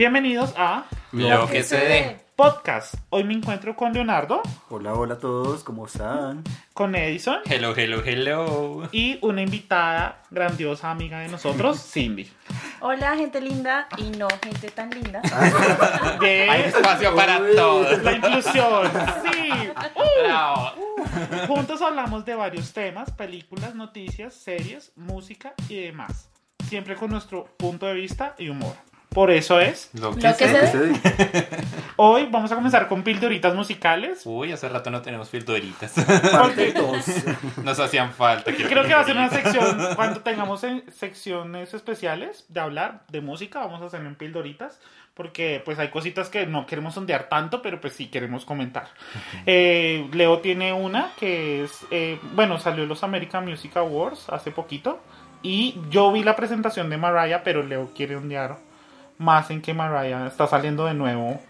Bienvenidos a Lo que se dé. Podcast. Hoy me encuentro con Leonardo, Hola, hola a todos, ¿cómo están? con Edison Hello, hello, hello. y una invitada grandiosa amiga de nosotros, Cindy. Hola, gente linda y no gente tan linda. De Hay espacio para todos. la inclusión. Sí. Bravo. Juntos hablamos de varios temas, películas, noticias, series, música y demás. Siempre con nuestro punto de vista y humor. Por eso es, Lo que Lo que se se dé. hoy vamos a comenzar con pildoritas musicales. Uy, hace rato no tenemos filturitas. Parte 2. Nos hacían falta. Creo que va a ser una sección, cuando tengamos eh, secciones especiales de hablar de música, vamos a hacer en pildoritas, porque pues hay cositas que no queremos sondear tanto, pero pues sí queremos comentar. Eh, Leo tiene una que es, eh, bueno, salió los American Music Awards hace poquito, y yo vi la presentación de Mariah, pero Leo quiere ondear más en que Mariah está saliendo de nuevo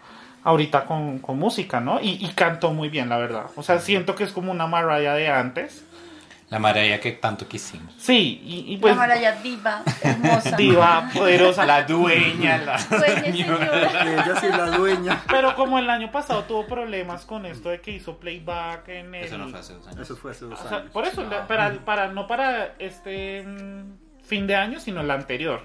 ahorita con, con música, ¿no? Y, y cantó muy bien, la verdad. O sea, siento que es como una Mariah de antes. La maravilla que tanto quisimos. Sí, y, y pues la Maraya diva, hermosa. diva, poderosa. La dueña, la Dueña, señora. Ella sí es la dueña. Pero como el año pasado tuvo problemas con esto de que hizo playback en el... Eso no fue hace dos años. Eso fue hace dos O sea, años. por eso, la- para, para, no para este mm, fin de año, sino el anterior.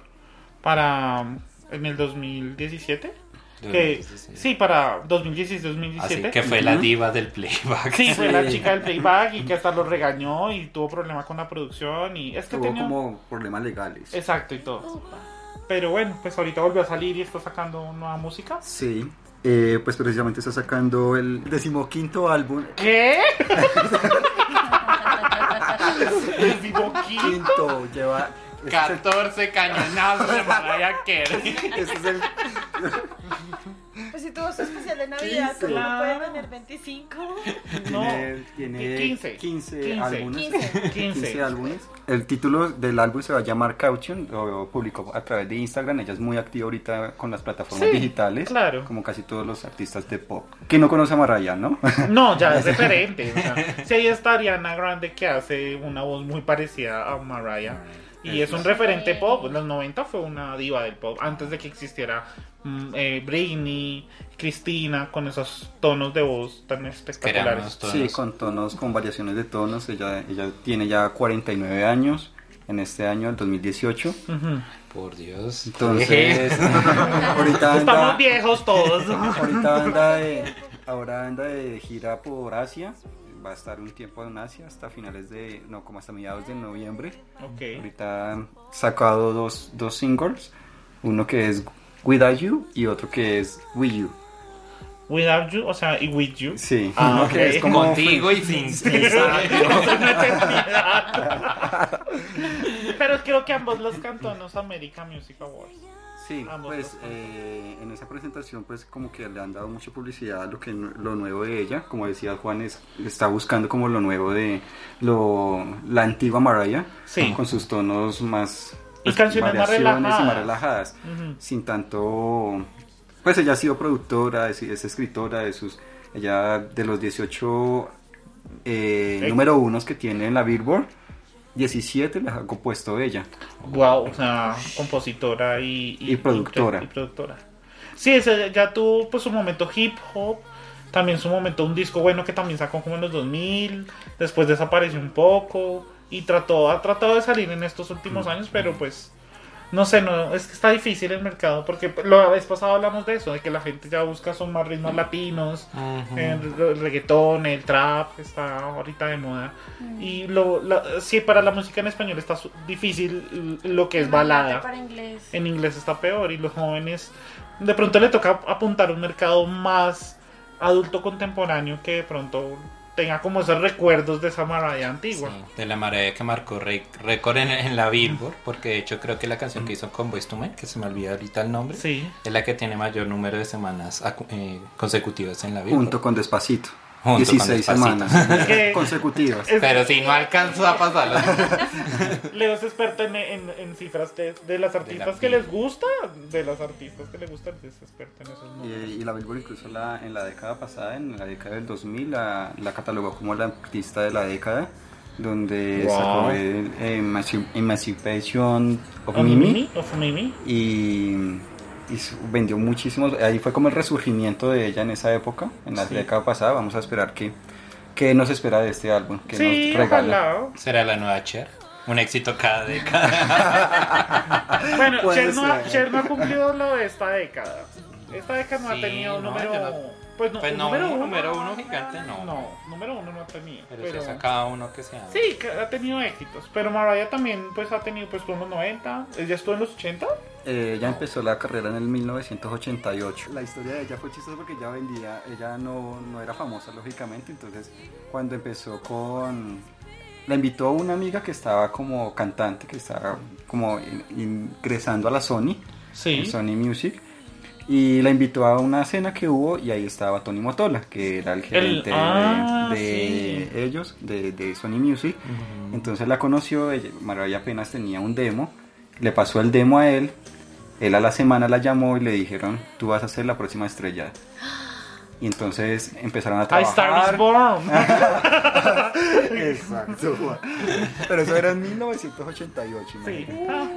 Para en el 2017. Que, 2017. sí, para Así 2016-2017. que fue la diva del playback. Sí, fue la chica del playback y que hasta lo regañó y tuvo problemas con la producción y es que Tuvo tenía... como problemas legales. Exacto y todo. Pero bueno, pues ahorita volvió a salir y está sacando nueva música. Sí. Eh, pues precisamente está sacando el decimoquinto álbum. ¿Qué? Decimoquinto. Quinto, lleva. Este es el- 14 cañonazos de Mariah Carey. este es el. Pues si tuvo su especial de Navidad. ¿cómo no puede Claro. tener 25? No, Tiene, tiene 15. 15, 15. álbumes. 15. 15. 15 álbumes. El título del álbum se va a llamar Caution, lo publicó a través de Instagram. Ella es muy activa ahorita con las plataformas Sí, digitales, claro. como casi todos los artistas de pop. ¿Quién no conoce a Mariah, no? No, ya es referente. O sea, si ahí está Ariana Grande que hace una voz muy parecida a Mariah. Y es un referente pop. En los 90 fue una diva del pop. Antes de que existiera mm, eh, Britney, Cristina, con esos tonos de voz tan espectaculares. Sí, con tonos, con variaciones de tonos. Ella, ella tiene ya 49 años en este año, el 2018. Ujú. Por Dios. Entonces, ahorita Estamos anda, viejos todos. ahorita anda de, ahora anda de gira por Asia. Va a estar un tiempo en Asia hasta finales de, no, como hasta mediados de noviembre. ok. Ahorita han sacado dos, dos singles, uno que es Without You y otro que es With You. Without you, o sea, y with you. Sí, Ah, uno ok. que es como Contigo y sin ti. Pero creo que ambos los cantó en los American Music Awards. Sí, Ambos pues eh, en esa presentación pues como que le han dado mucha publicidad a lo que lo nuevo de ella, como decía Juan, es, está buscando como lo nuevo de lo, la antigua Mariah, Sí. con sus tonos más Y canciones más variaciones y más relajadas. relajadas, Ujú. sin tanto, pues ella ha sido productora, es, es escritora de sus, ella de los 18 eh, Eh. número unos que tiene en la Billboard, 17 las ha compuesto ella. Wow, o sea, compositora y, Y productora. Y, productora. Sí, ese ya tuvo pues su momento hip hop, también su momento un disco bueno que también sacó como en los 2000, después desapareció un poco y trató ha tratado de salir en estos últimos años, pero pues no sé, no es que está difícil el mercado porque la vez pasada hablamos de eso, de que la gente ya busca son más ritmos latinos, el, el reggaetón, el trap está ahorita de moda. Y lo, la- sí, para la música en español está su- difícil lo que es balada. Para inglés. En inglés está peor y los jóvenes de pronto le toca apuntar a un mercado más adulto contemporáneo que de pronto tenga como esos recuerdos de esa Mariah antigua. Sí, de la Mariah que marcó récord en, en la Billboard, porque de hecho creo que la canción que hizo con Boyz II Men, que se me olvida ahorita el nombre, Sí. es la que tiene mayor número de semanas eh, consecutivas en la Billboard. Junto con Despacito. Junto con 16 Despacito. semanas consecutivas. Es- Pero si no alcanzó a pasarlo. Leo es experto en, en- en cifras de, de las artistas que les gusta, de las artistas que les gustan, es experto en esos números. Y, y la Billboard incluso la, en la década pasada, en la década del 2000, la, la catalogó como la artista de la década, donde Wow. sacó el Emanci- Emancipation of ¿O Mimi Mimi? ¿O Mimi? y y vendió muchísimos. Ahí fue como el resurgimiento de ella en esa época, en la Sí. década pasada. Vamos a esperar que, que nos espera de este álbum, que Sí, nos regala. ojalá. ¿Será la nueva Cher? Un éxito cada década. Bueno, Cher no, ha. Cher no ha cumplido lo de esta década. Esta década no Sí, ha tenido un no, número. no- Pues no, Pues un no, número un uno. número uno gigante no. No, número uno no ha tenido. Pero, Pero, se ha sacado uno que sea. Sí, que ha tenido éxitos. Pero Mariah también pues ha tenido, pues estuvo en los 90. ¿Ella estuvo en los 80? Eh, ella empezó la carrera en el 1988. La historia de ella fue chistosa porque ella vendía, ella no, no era famosa lógicamente, entonces cuando empezó con... La invitó una amiga que estaba como cantante, que estaba como in- ingresando a la Sony, Sí. en Sony Music, y la invitó a una cena que hubo y ahí estaba Tony Motola, que era el gerente de- ah, de, sí. ellos, de, de Sony Music. Entonces la conoció, ella, Mariah apenas tenía un demo, le pasó el demo a él, él a la semana la llamó y le dijeron, tú vas a ser la próxima estrella. Y entonces empezaron a I Star trabajar. is Born. Exacto. Pero eso era en 1988. sí. Ah.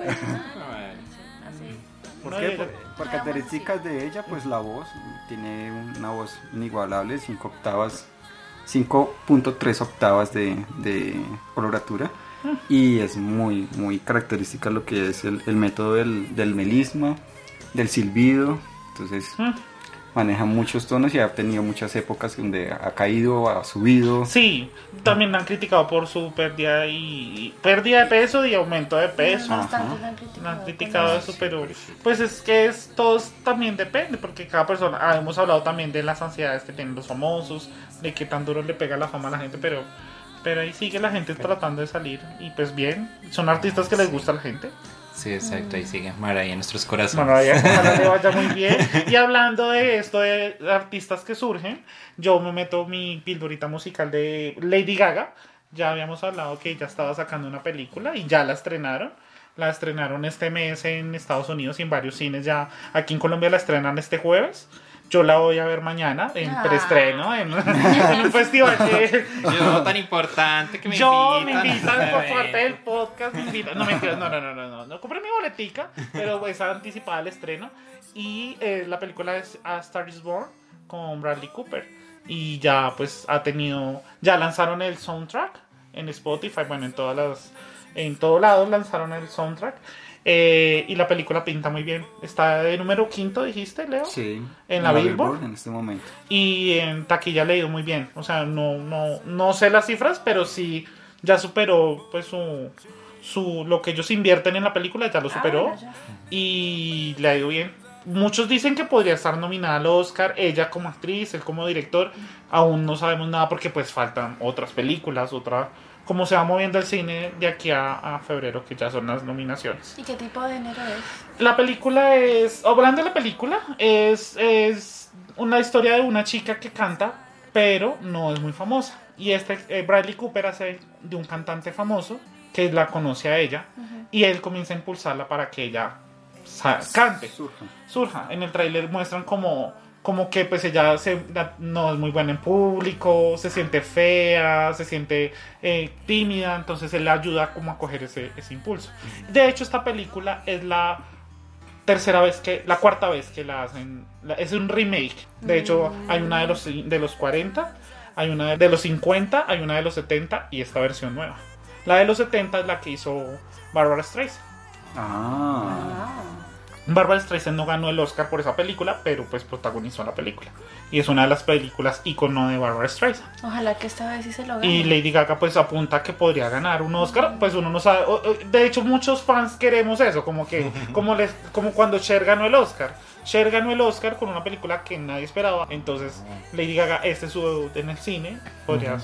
¿Por qué? Por, por características de ella, pues la voz, tiene una voz inigualable, 5 octavas, 5.3 octavas de, de coloratura. Y es muy, muy característica lo que es el, el método del, del melisma, del silbido. Entonces Mm. maneja muchos tonos y ha tenido muchas épocas donde ha caído, ha subido. Sí, también la han criticado por su pérdida y pérdida de peso y aumento de peso. Bastante la han criticado. No han criticado eso, pero pues es que es, todos también depende, porque cada persona, ah, hemos hablado también de las ansiedades que tienen los famosos, de que tan duro le pega la fama a la gente, pero pero ahí sigue la gente tratando de salir y pues bien, son artistas que les gusta a la gente. Sí, exacto, ahí sigue Mariah en nuestros corazones. Ahí ojalá le vaya muy bien. Y hablando de esto, de artistas que surgen, yo me meto mi pildorita musical de Lady Gaga. Ya habíamos hablado que ella estaba sacando una película y ya la estrenaron. La estrenaron este mes en Estados Unidos y en varios cines ya. Aquí en Colombia la estrenan este jueves. Yo la voy a ver mañana en Ah. preestreno, en, en un festival que, Yo tan importante que me yo me invitan. por parte del podcast, me invitan. No, mentira, no, no, no, no, no, no. Compré mi boletica, pero es anticipada al estreno. Y eh, la película es A Star is Born con Bradley Cooper. Y ya, pues, ha tenido. Ya lanzaron el soundtrack en Spotify, bueno, en todas las. En todos lados lanzaron el soundtrack. Eh, y la película pinta muy bien. Está de número quinto, dijiste, Leo. Sí. ¿En la Billboard? En este momento. Y en taquilla le ha ido muy bien. O sea, no, no, no sé las cifras, pero sí ya superó pues su, su lo que ellos invierten en la película, ya lo Ah, superó. ya. y le ha ido bien. Muchos dicen que podría estar nominada al Oscar, ella como actriz, él como director. Aún no sabemos nada porque pues faltan otras películas, otra... Como se va moviendo el cine de aquí a, a febrero, que ya son las nominaciones. ¿Y qué tipo de género es? La película es. Hablando de la película, es, es una historia de una chica que canta, pero no es muy famosa. Y este eh, Bradley Cooper hace de un cantante famoso que la conoce a ella y él comienza a impulsarla para que ella cante Surja. surja. En el tráiler muestran como, como que pues ella se, no es muy buena en público, se siente fea, se siente eh, tímida, entonces él la ayuda como a coger ese, ese impulso. De hecho, esta película es la tercera vez que, la cuarta vez que la hacen, es un remake. De hecho, hay una de los, de los 40, hay una de los 50, hay una de los 70 y esta versión nueva. La de los 70 es la que hizo Barbara Streisand. Ah. Ah. Barbara Streisand no ganó el Oscar por esa película, pero pues protagonizó la película. Y es una de las películas icono de Barbara Streisand. Ojalá que esta vez sí se lo gane. Y Lady Gaga pues apunta que podría ganar un Oscar, pues uno no sabe. De hecho muchos fans queremos eso, como que como les como cuando Cher ganó el Oscar. Cher ganó el Oscar con una película que nadie esperaba. Entonces Lady Gaga este es su debut en el cine, podría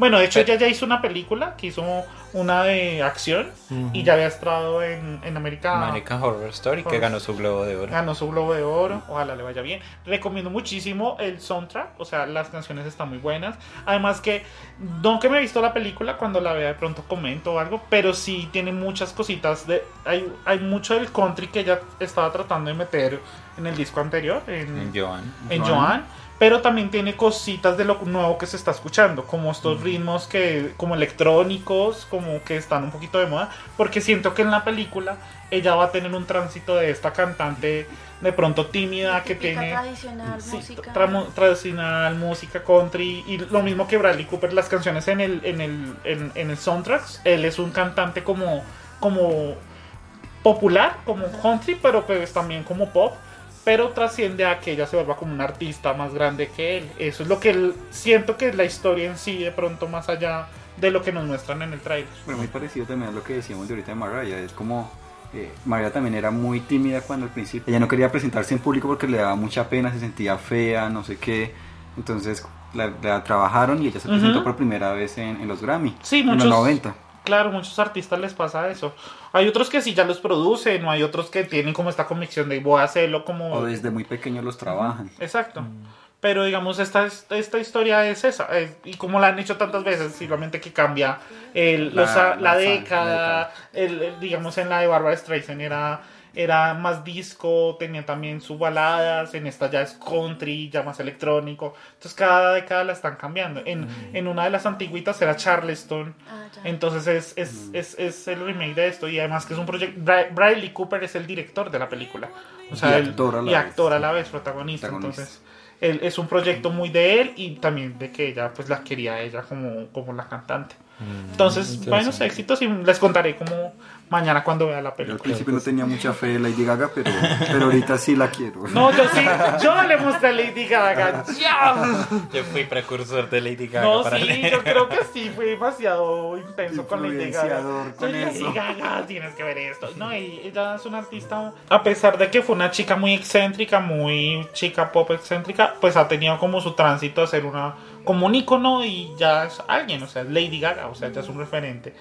Bueno, de hecho ella ya hizo una película que hizo una de acción y ya había estado en, en América American Horror Story, que Horror. ganó su Globo de Oro. Ganó su Globo de Oro, ojalá le vaya bien. Recomiendo muchísimo el soundtrack, o sea, las canciones están muy buenas. Además que, no que me he visto la película, cuando la vea de pronto comento o algo, pero sí tiene muchas cositas. de Hay, hay mucho del country que ella estaba tratando de meter en el disco anterior, en, En Joan. en Joan. Joan, pero también tiene cositas de lo nuevo que se está escuchando, como estos ritmos que, como electrónicos, como que están un poquito de moda, porque siento que en la película ella va a tener un tránsito de esta cantante de pronto tímida que tiene tradicional, sí, música. tradicional, música country y lo mismo que Bradley Cooper, las canciones en el en el en, en el soundtracks, él es un cantante como como popular, como country, pero pues también como pop, pero trasciende a que ella se vuelva como un artista más grande que él. Eso es lo que él, siento que es la historia en sí de pronto más allá de lo que nos muestran en el trailer. Bueno, muy parecido también a lo que decíamos de ahorita de Mariah. Es como. Eh, Mariah también era muy tímida cuando al principio. Ella no quería presentarse en público porque le daba mucha pena, se sentía fea, no sé qué. Entonces la, la trabajaron y ella se presentó por primera vez en, en los Grammy. Sí, en muchos- los 90. Claro, muchos artistas les pasa eso. Hay otros que sí ya los producen, o hay otros que tienen como esta convicción de voy a hacerlo como... O desde muy pequeños los trabajan. Exacto. Pero digamos, esta, esta historia es esa. es- y como la han hecho tantas veces, simplemente que cambia el, La- los a- la, la- década. el- el- digamos, en la de Barbara Streisand era, era más disco, tenía también sus baladas. En esta ya es country, ya más electrónico. Entonces, cada década la están cambiando. En, en una de las antiguitas era Charleston. Ah. Entonces es, es, es, es el remake de esto y además que es un proyecto... Bra- Bradley Cooper es el director de la película. O sea, Y actor a la y vez. actor a la vez, protagonista. Protagonista. Entonces él, es un proyecto muy de él y también de que ella pues la quería a ella como, como la cantante. Entonces, buenos éxitos y les contaré como mañana cuando vea la Yo al película. principio no tenía mucha fe en Lady Gaga, pero, pero ahorita sí la quiero. No, yo sí, yo le mostré a Lady Gaga. ¡Ya! Yo fui precursor de Lady Gaga No, para sí, leer. yo creo que sí, fue demasiado intenso con Lady Gaga. Con Lady eso. Gaga, tienes que ver esto. No, y ella es una artista, a pesar de que fue una chica muy excéntrica, muy chica pop excéntrica, pues ha tenido como su tránsito a ser una, como un ícono y ya es alguien, o sea, es Lady Gaga, o sea, ya es un referente.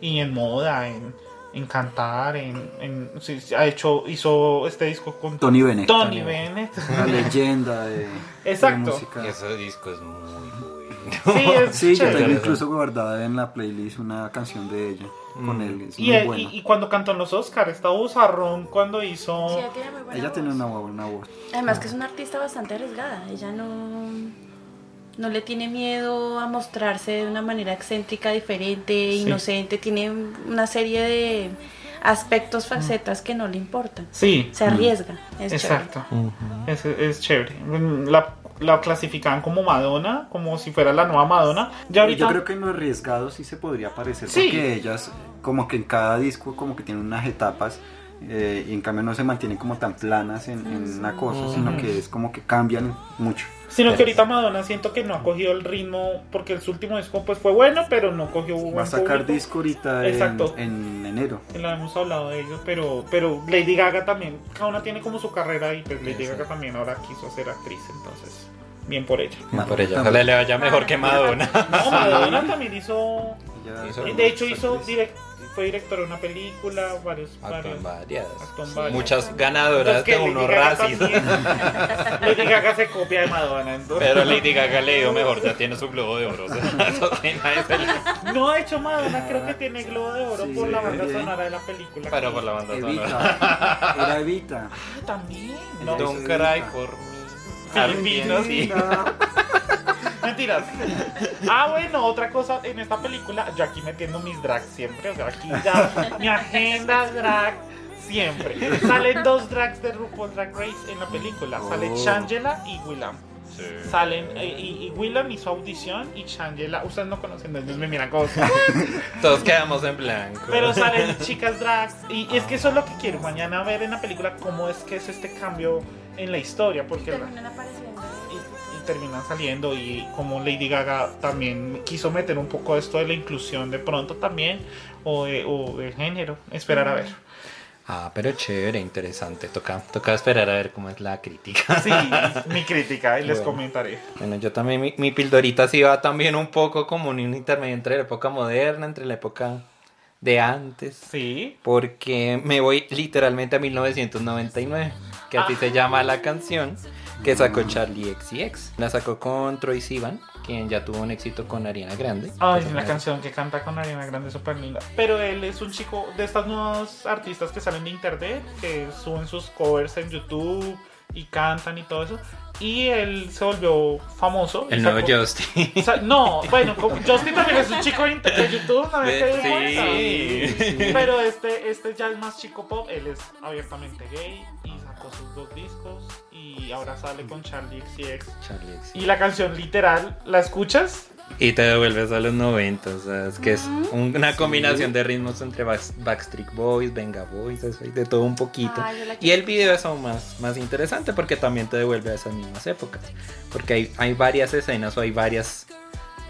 Y en moda, en, en cantar, en, en sí, sí, ha hecho, hizo este disco con Tony Bennett. Tony Bennett. La leyenda de, de Exacto. música. Ese disco es muy bueno. Sí, es Sí, yo tengo incluso guardada en la playlist una canción de ella con él. Es Y, muy él- buena. y, y cuando cantó en los Oscars, estaba Uzarrón cuando hizo... Sí, ella tiene una buena voz. Además que es una artista bastante arriesgada. Ella no, no le tiene miedo a mostrarse de una manera excéntrica, diferente, inocente. Tiene una serie de aspectos, facetas que no le importan. Sí, Se arriesga. Es exacto. Es, es chévere. La, la clasificaban como Madonna, como si fuera la nueva Madonna. Ya ahorita... Yo creo que en lo arriesgado sí se podría parecer, Sí. porque ellas, como que en cada disco, como que tienen unas etapas, eh, y en cambio no se mantienen como tan planas en, en una cosa, sino que es como que cambian mucho. Sino que ahorita Madonna siento que no ha cogido el ritmo, porque su último disco pues fue bueno, pero no cogió Va buen a sacar público. disco ahorita en, Exacto. en enero. Lo hemos hablado de ello, pero, pero Lady Gaga también, cada una tiene como su carrera y pues Lady Gaga también ahora quiso ser actriz, entonces bien por ella. Bien por ella. Ojalá le vaya mejor que Madonna. No, Madonna también hizo Ella- Hizo- Y de hecho hizo actriz. Fue director de una película, varios, Actuó varios. en varias. Muchas ganadoras de unos también- Lady Gaga se copia de Madonna. entonces- Pero Lady Gaga le dio mejor, ya tiene su globo de oro. o sea, eso No, de hecho Madonna creo que tiene Globo de Oro Sí, por la banda bien. sonora de la película. Pero por la banda sonora. Evita. Era Evita. Ah, también. No. Don't cry for me. Filipinos, sí. Mentiras. Ah, bueno, otra cosa en esta película, yo aquí metiendo mis drags siempre, o sea, aquí ya mi agenda es drag siempre. Salen dos drags de RuPaul Drag Race en la película, sale Oh. Shangela y Willam. Salen, eh, y, y Willam hizo audición y Shangela, ustedes no conocen, entonces me miran como... Todos quedamos en blanco. Pero salen chicas drags. Y es que eso es lo que quiero mañana ver en la película, cómo es que es este cambio en la historia. Porque la- Terminan apareciendo. Terminan saliendo y como Lady Gaga también quiso meter un poco esto de la inclusión de pronto también o de, o de género esperar a ver Ah, pero chévere, interesante. Toca, toca esperar a ver cómo es la crítica. sí mi crítica y les Bueno. comentaré Bueno, yo también, mi, mi pildorita sí va también un poco como un intermedio entre la época moderna, entre la época de antes. sí Porque me voy literalmente a 1999, que así se llama la canción que sacó Charlie XCX. La sacó con Troy Sivan, quien ya tuvo un éxito con Ariana Grande. Ay, Pues, la una- canción que canta con Ariana Grande es súper linda. Pero él es un chico de estas nuevas artistas que salen de internet, que suben sus covers en YouTube y cantan y todo eso. y él se volvió famoso. El nuevo Justin. o sea, no, bueno, Justin también es un chico de, YouTube, ¿no? Que sí. cuenta. Pero este, este ya es más chico pop, él es abiertamente gay y sacó sus dos discos y ahora sale con Charlie XCX. Charlie X. Y la canción literal, ¿la escuchas? Y te devuelves a los 90, o sea, es que es un- una combinación de ritmos entre Back- Backstreet Boys, Venga Boys, eso y de todo un poquito. Ah, Y el video es aún más, más interesante porque también te devuelve a esas mismas épocas. Porque hay, hay varias escenas o hay varias,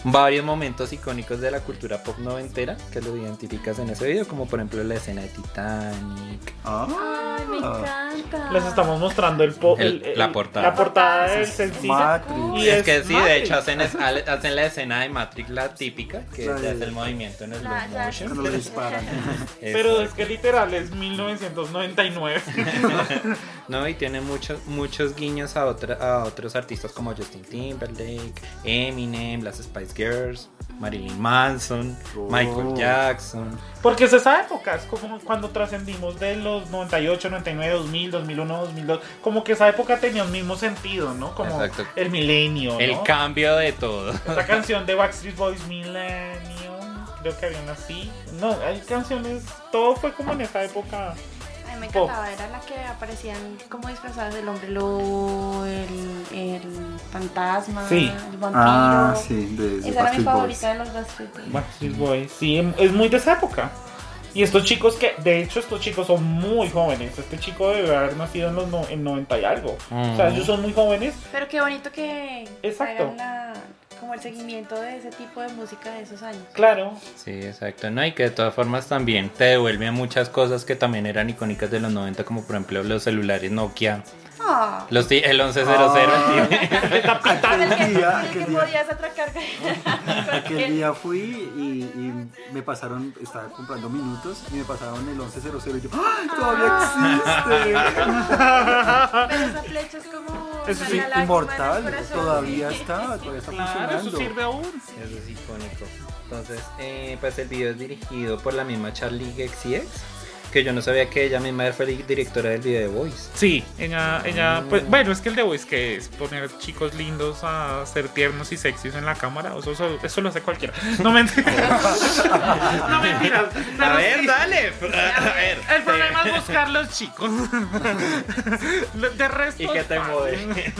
varios momentos icónicos de la cultura pop noventera que lo identificas en ese video, como por ejemplo la escena de Titanic. Ay, me encanta. Les estamos mostrando el, po- El- la portada. La portada del sencillo. Matrix. Y es que sí, de Matrix. hecho hacen, es- hacen la escena de Matrix, la típica, que de- hace el movimiento en el La- slow ya- motion. Cuando lo disparan. Pero es que literal es 1999. No, y tiene muchos muchos guiños a, otra, a otros artistas como Justin Timberlake, Eminem, las Spice Girls, Marilyn Manson, Oh. Michael Jackson. Porque es esa época, es como cuando trascendimos de los 98, 99, 2000, 2001, 2002. Como que esa época tenía un mismo sentido, ¿no? Como Exacto. el milenio. ¿no? El cambio de todo. Esta canción de Backstreet Boys, Millennium, creo que había una así. No, hay canciones, todo fue como en esa época. Mí me Pop. encantaba, era la que aparecían como disfrazadas del hombre lobo, el, el fantasma, Sí. el vampiro. Ah, sí, de, de Esa era mi Boys. favorita de los Backstreet Boys. Backstreet Boys, sí, es muy de esa época. Y estos chicos que, de hecho, estos chicos son muy jóvenes. Este chico debe haber nacido en los no- en 90 y algo. O sea, Mm. ellos son muy jóvenes. Pero qué bonito que Exacto. hagan la- como el seguimiento de ese tipo de música de esos años. Claro, Sí, exacto. No, y que de todas formas también te devuelve a muchas cosas que también eran icónicas de los 90, como por ejemplo los celulares Nokia, Ah, los el 1100, Ah. el que, Aquel día, que aquel día. podías atracar. Aquel día fui y, y me pasaron, estaba comprando minutos y me pasaron el 1100 y yo, ¡ay, todavía existe! Pero esa flecha es como. Eso sí, Inmortal, todavía está, todavía está Claro, eso funcionando. sirve aún. Eso es icónico. Entonces, eh, pues el video es dirigido por la misma Charlie XCX, que yo no sabía que ella misma fue directora del video de Voice. Sí, ella, ella, pues, bueno, es que el de Voice que es poner chicos lindos a ser tiernos y sexys en la cámara, o sea, eso, eso lo hace cualquiera. No mentiras. no mentiras. pero sí. dale. A ver. El problema es buscar los chicos. De resto. Y que te mueve.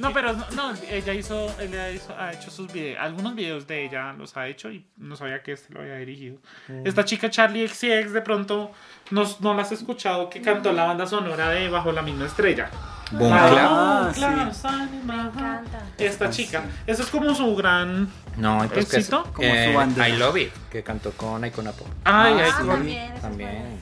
No, pero no, no, ella hizo, ella hizo, ha hecho sus videos, algunos videos de ella los ha hecho y no sabía que este lo había dirigido. Esta chica Charlie XCX de pronto no, no la has escuchado que cantó la banda sonora de Bajo la misma estrella. Boom Ah, Clap. Ah, claro, sí. Esta chica, eso es como su gran. No, entonces que es, ¿Éxito? Como su eh, bandera. I Love It, que cantó con Icona Pop. Ay, Ah, Ah, sí. también.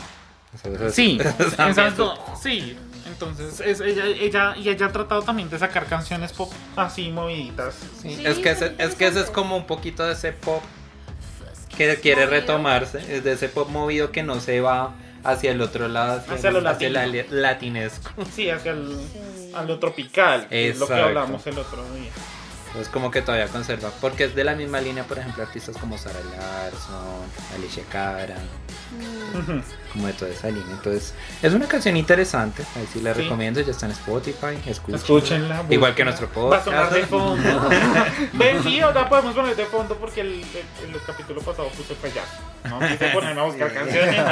Sí, exacto. Sí, entonces es, ella, ella, y ella ha tratado también de sacar canciones pop así moviditas. Sí, Sí, es que ese, es es que ese es como un poquito de ese pop que quiere retomarse, es de ese pop movido que no se va hacia el otro lado, hacia, Hacia lo el- hacia latinesco. Sí, hacia el, Sí. a lo tropical, que es lo que hablamos el otro día. Es como que todavía conserva, porque es de la misma línea, por ejemplo, artistas como Sarah Larson, Alicia Cara, Mm. Como de toda esa línea. Entonces, es una canción interesante, ahí sí la Sí. recomiendo, ya está en Spotify, escuchen. Escúchenla. Igual que nuestro Va a sonar podcast. de fondo. Ven, sí, ahora podemos poner de fondo porque el, el, el capítulo pasado puse fue jazz. No quise ponerme a buscar canciones.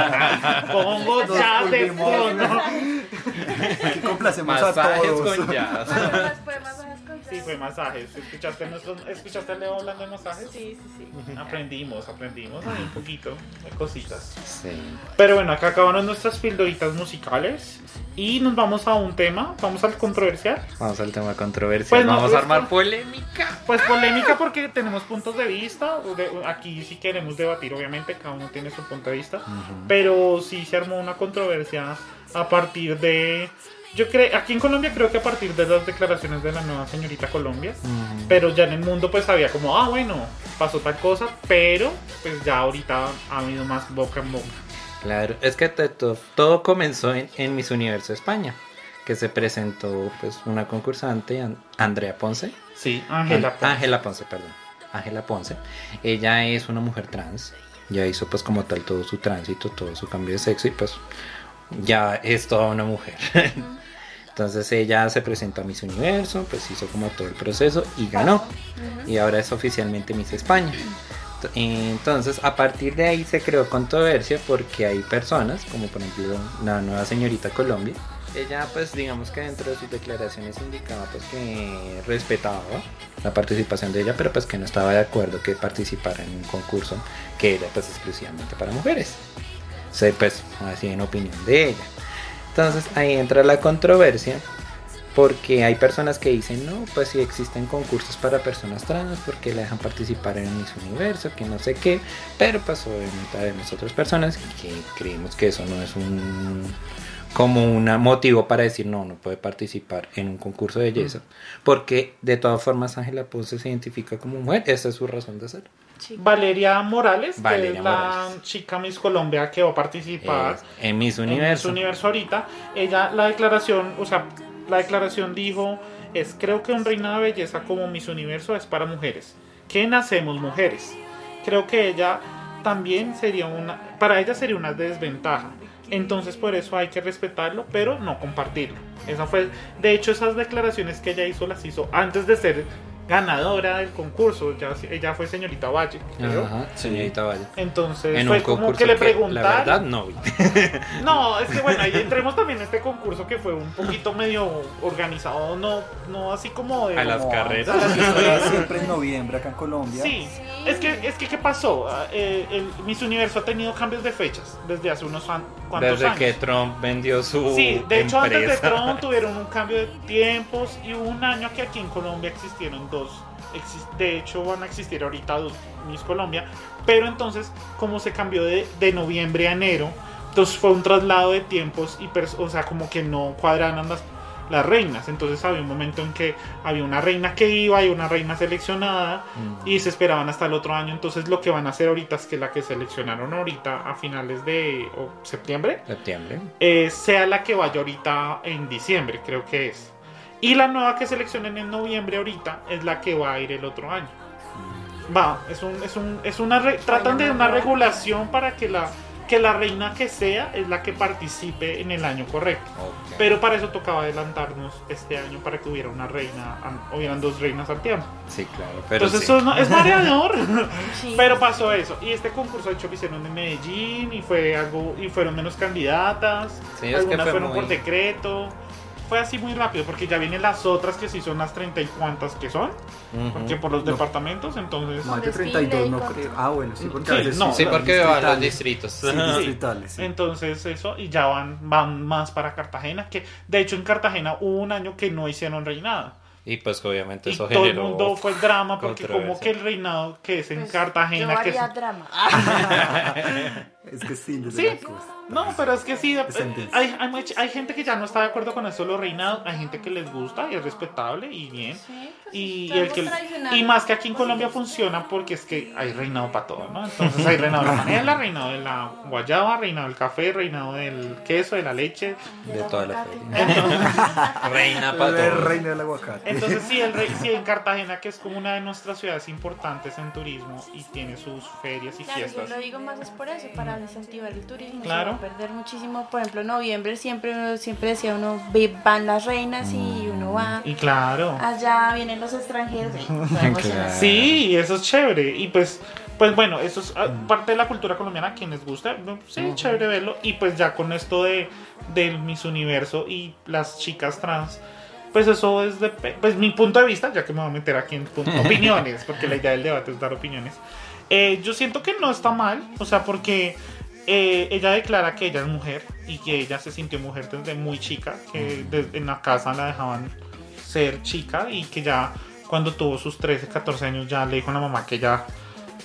Pongo Nos jazz de fondo. Aquí complacemos a todos. con jazz. Sí, fue masajes. ¿Escuchaste, nuestro, ¿Escuchaste a Leo hablando de masajes? Sí, sí, sí. Aprendimos, aprendimos ahí un poquito de cositas. Sí. Pero bueno, acá acabaron nuestras pildoritas musicales. Y nos vamos a un tema, vamos al controversial. Vamos al tema controversial. Pues Vamos a armar pues- polémica. Pues polémica porque tenemos puntos de vista. Aquí sí queremos debatir, obviamente, cada uno tiene su punto de vista. Pero sí se armó una controversia a partir de. Yo creo, aquí en Colombia creo que a partir de las declaraciones de la nueva señorita Colombia. Pero ya en el mundo pues había como, ah, bueno, pasó tal cosa. Pero pues ya ahorita ha habido más boca en boca. Claro, es que todo comenzó en, en Miss Universo España, que se presentó pues una concursante, An- Andrea Ponce. Sí, Ángela. Ponce. Ángela Ponce, perdón. Ángela Ponce. Ella es una mujer trans. Ya hizo pues como tal todo su tránsito, todo su cambio de sexo y pues ya es toda una mujer. Entonces ella se presentó a Miss Universo, pues hizo como todo el proceso y ganó. Y ahora es oficialmente Miss España. Entonces, a partir de ahí se creó controversia porque hay personas, como por ejemplo la nueva señorita Colombia, ella pues digamos que dentro de sus declaraciones indicaba pues que respetaba la participación de ella, pero pues que no estaba de acuerdo que participara en un concurso que era pues exclusivamente para mujeres. O sea, pues así en opinión de ella. Entonces ahí entra la controversia porque hay personas que dicen, no, pues si existen concursos para personas trans, porque la dejan participar en Miss Universo, que no sé qué, pero pues obviamente hay otras personas que creemos que eso no es un como un motivo para decir no, no puede participar en un concurso de belleza, porque de todas formas Ángela Ponce se identifica como mujer, esa es su razón de ser. Valeria Morales, que es la chica Miss Colombia que va a participar en Miss Universo. En Miss Universo ahorita, ella la declaración, o sea, la declaración dijo es creo que un reinado de belleza como Miss Universo es para mujeres, que nacemos mujeres. Creo que ella también sería una, para ella sería una desventaja entonces por eso hay que respetarlo, pero no compartirlo. Esa fue, de hecho, esas declaraciones que ella hizo las hizo antes de ser ganadora del concurso. Ya, ella fue señorita Valle. Ajá, señorita Valle. Entonces fue como que le preguntaron. La verdad, no. no, es que bueno, ahí entremos también en este concurso que fue un poquito medio organizado, no, no así como de. A las carreras. Siempre en noviembre acá en Colombia. Sí, es que, es que ¿qué pasó? Ah, eh, el Miss Universo ha tenido cambios de fechas desde hace unos cuantos desde que Trump vendió su. Sí, de hecho, antes de Trump tuvieron un cambio de tiempos y hubo un año que aquí en Colombia existieron dos. De hecho, van a existir ahorita dos Miss Colombia. Pero entonces, como se cambió de, de noviembre a enero, entonces fue un traslado de tiempos y, o sea, como que no cuadran ambas las reinas. Entonces había un momento en que había una reina que iba y una reina seleccionada mm. y se esperaban hasta el otro año. Entonces lo que van a hacer ahorita es que la que seleccionaron ahorita a finales de septiembre, septiembre. Eh, sea la que vaya ahorita en diciembre, creo que es. Y la nueva que seleccionen en noviembre ahorita es la que va a ir el otro año. Mm. Va, es un, es un, es una tratan de una regulación para que la que la reina que sea es la que participe en el año correcto. Pero para eso tocaba adelantarnos este año para que hubiera una reina, hubieran dos reinas al tiempo. Sí, claro. Pero Entonces eso es mareador. Pero pasó eso. Y este concurso de hecho lo hicieron en Medellín y fue algo y fueron menos candidatas. algunas fueron por decreto fue así muy rápido, porque ya vienen las otras que sí son las treinta y cuantas que son, porque por los departamentos, entonces... Más de 32 no creo. Ah, bueno, sí, porque sí, no, sí, porque van los distritos. Sí, distritales, Entonces eso, y ya van, van más para Cartagena, que de hecho en Cartagena hubo un año que no hicieron reinado. Y pues obviamente eso y todo el mundo fue drama porque como que el reinado que es en pues, Cartagena yo que es drama. es que sí, sí. No, pero es que sí, hay, hay, hay, gente que ya no está de acuerdo con eso los reinados, hay gente que les gusta y es respetable y bien. Pues, y, el que, y más que aquí en Colombia funciona porque es que hay reinado para todo, ¿no? Entonces hay reinado de la panela, reinado de la guayaba, reinado del café, reinado del queso, de la leche. De toda la feria. Reina para todo. Reina del aguacate. Entonces sí, el rey, sí, en Cartagena, que es como una de nuestras ciudades importantes en turismo y tiene sus ferias y fiestas. Yo lo digo más es por eso, para incentivar el turismo. Claro perder muchísimo. Por ejemplo, en noviembre siempre, siempre decía uno, van las reinas y uno va. Y claro. Allá vienen los extranjeros. Sí, eso es chévere. Y pues, pues bueno, eso es ah, parte de la cultura colombiana. A quienes gusta, sí, es chévere verlo. Y pues ya con esto de del Miss Universo y las chicas trans pues eso es de pues mi punto de vista, ya que me voy a meter aquí en opiniones, porque la idea del debate es dar opiniones. Eh, yo siento que no está mal, o sea, porque eh, ella declara que ella es mujer y que ella se sintió mujer desde muy chica, que en la casa la dejaban ser chica y que ya cuando tuvo sus 13, 14 años ya le dijo a la mamá que ella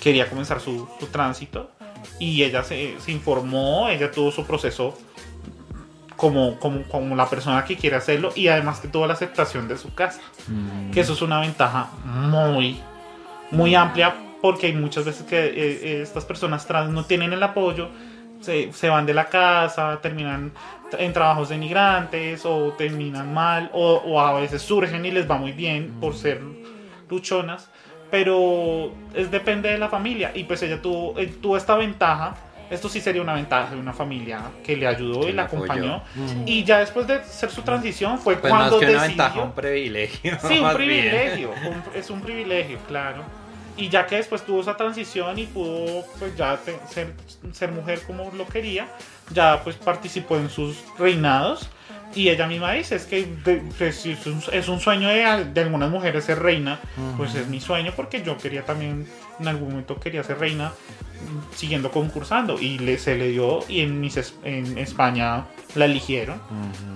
quería comenzar su, tránsito y ella se, informó, ella tuvo su proceso como, como, como, la persona que quiere hacerlo y además que tuvo la aceptación de su casa, mm. que eso es una ventaja muy, muy amplia porque hay muchas veces que eh, eh, estas personas trans no tienen el apoyo, se, se, van de la casa, terminan en trabajos denigrantes o terminan mal o, o, a veces surgen y les va muy bien por ser luchonas, pero es depende de la familia y pues ella tuvo, tuvo esta ventaja Esto sí sería una ventaja de una familia que le ayudó Que y la apoyó. acompañó. Y ya después de hacer su transición fue Pues más cuando que una decidió... ventaja, un privilegio. Sí, un más privilegio, un- es un privilegio, claro. Y ya que después tuvo esa transición y pudo pues ya ser, ser mujer como lo quería, ya pues participó en sus reinados. Y ella misma dice, es que de- pues, es, un, es un sueño de, de algunas mujeres ser reina, pues es mi sueño porque yo quería también, en algún momento quería ser reina mm, siguiendo concursando y le, se le dio y en, mis, en España la eligieron.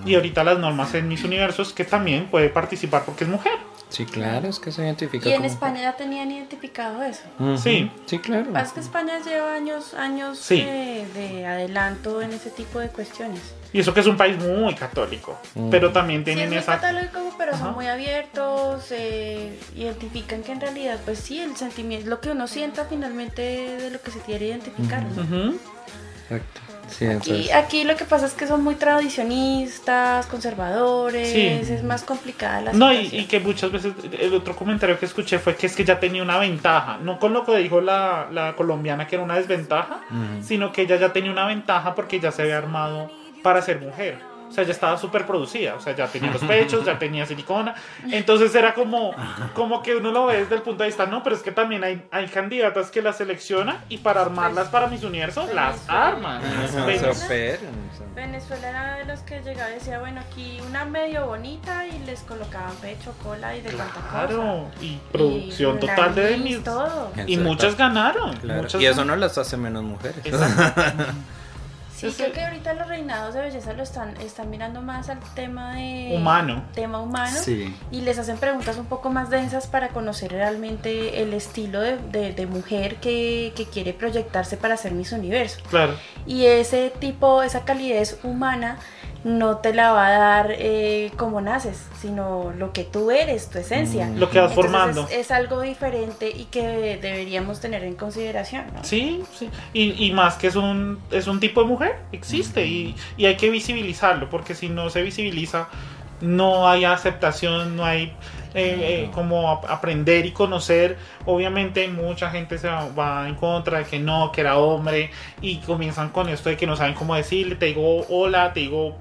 Y ahorita las normas en mis universos que también puede participar porque es mujer. Sí, claro, es que se identifica Y en como- España ya tenían identificado eso. Sí. Sí, claro. Lo que pasa es que España lleva años, años Sí. de, de adelanto en ese tipo de cuestiones. Y eso que es un país muy católico, pero también Sí, tienen es muy esa... católico, pero son muy abiertos, eh, identifican que en realidad, pues sí, el sentimiento, lo que uno sienta finalmente de lo que se quiere identificar. Exacto. Sí, Aquí, aquí lo que pasa es que son muy tradicionistas, conservadores, Sí. es más complicada la No, y, situación. y que muchas veces el otro comentario que escuché fue que es que ya tenía una ventaja, no con lo que dijo la, la colombiana que era una desventaja, sino que ella ya tenía una ventaja porque ya se había armado para ser mujer. O sea, ya estaba súper producida, o sea, ya tenía los pechos, ya tenía silicona. Entonces era como, como que uno lo ve desde el punto de vista, no, pero es que también hay, hay candidatas que las seleccionan y para armarlas para mis universos las arman. Ajá, Ven- se operan, o sea. Venezuela era de los que llegaba y decía, bueno, aquí una medio bonita y les colocaban pecho, cola y de cuánta cosa. Claro, y producción Y total de mis... todo. Y muchas ganaron. Claro, muchas Y eso no las hace menos mujeres. Sí, creo que ahorita los reinados de belleza lo están, están mirando más al tema de... Humano. Tema humano. Sí. Y les hacen preguntas un poco más densas para conocer realmente el estilo de, de- de mujer que, que quiere proyectarse para ser Miss Universo. Claro. Y ese tipo, esa calidez humana no te la va a dar eh, como naces, sino lo que tú eres, tu esencia. Mm. Lo que vas Entonces formando. Es, es algo diferente y que deberíamos tener en consideración. ¿no? Sí, sí. Y, y más que es un, es un tipo de mujer, existe y, y hay que visibilizarlo, porque si no se visibiliza, no hay aceptación, no hay eh, eh, como ap- aprender y conocer. Obviamente mucha gente se va, va en contra de que no, que era hombre y comienzan con esto de que no saben cómo decirle, te digo hola, te digo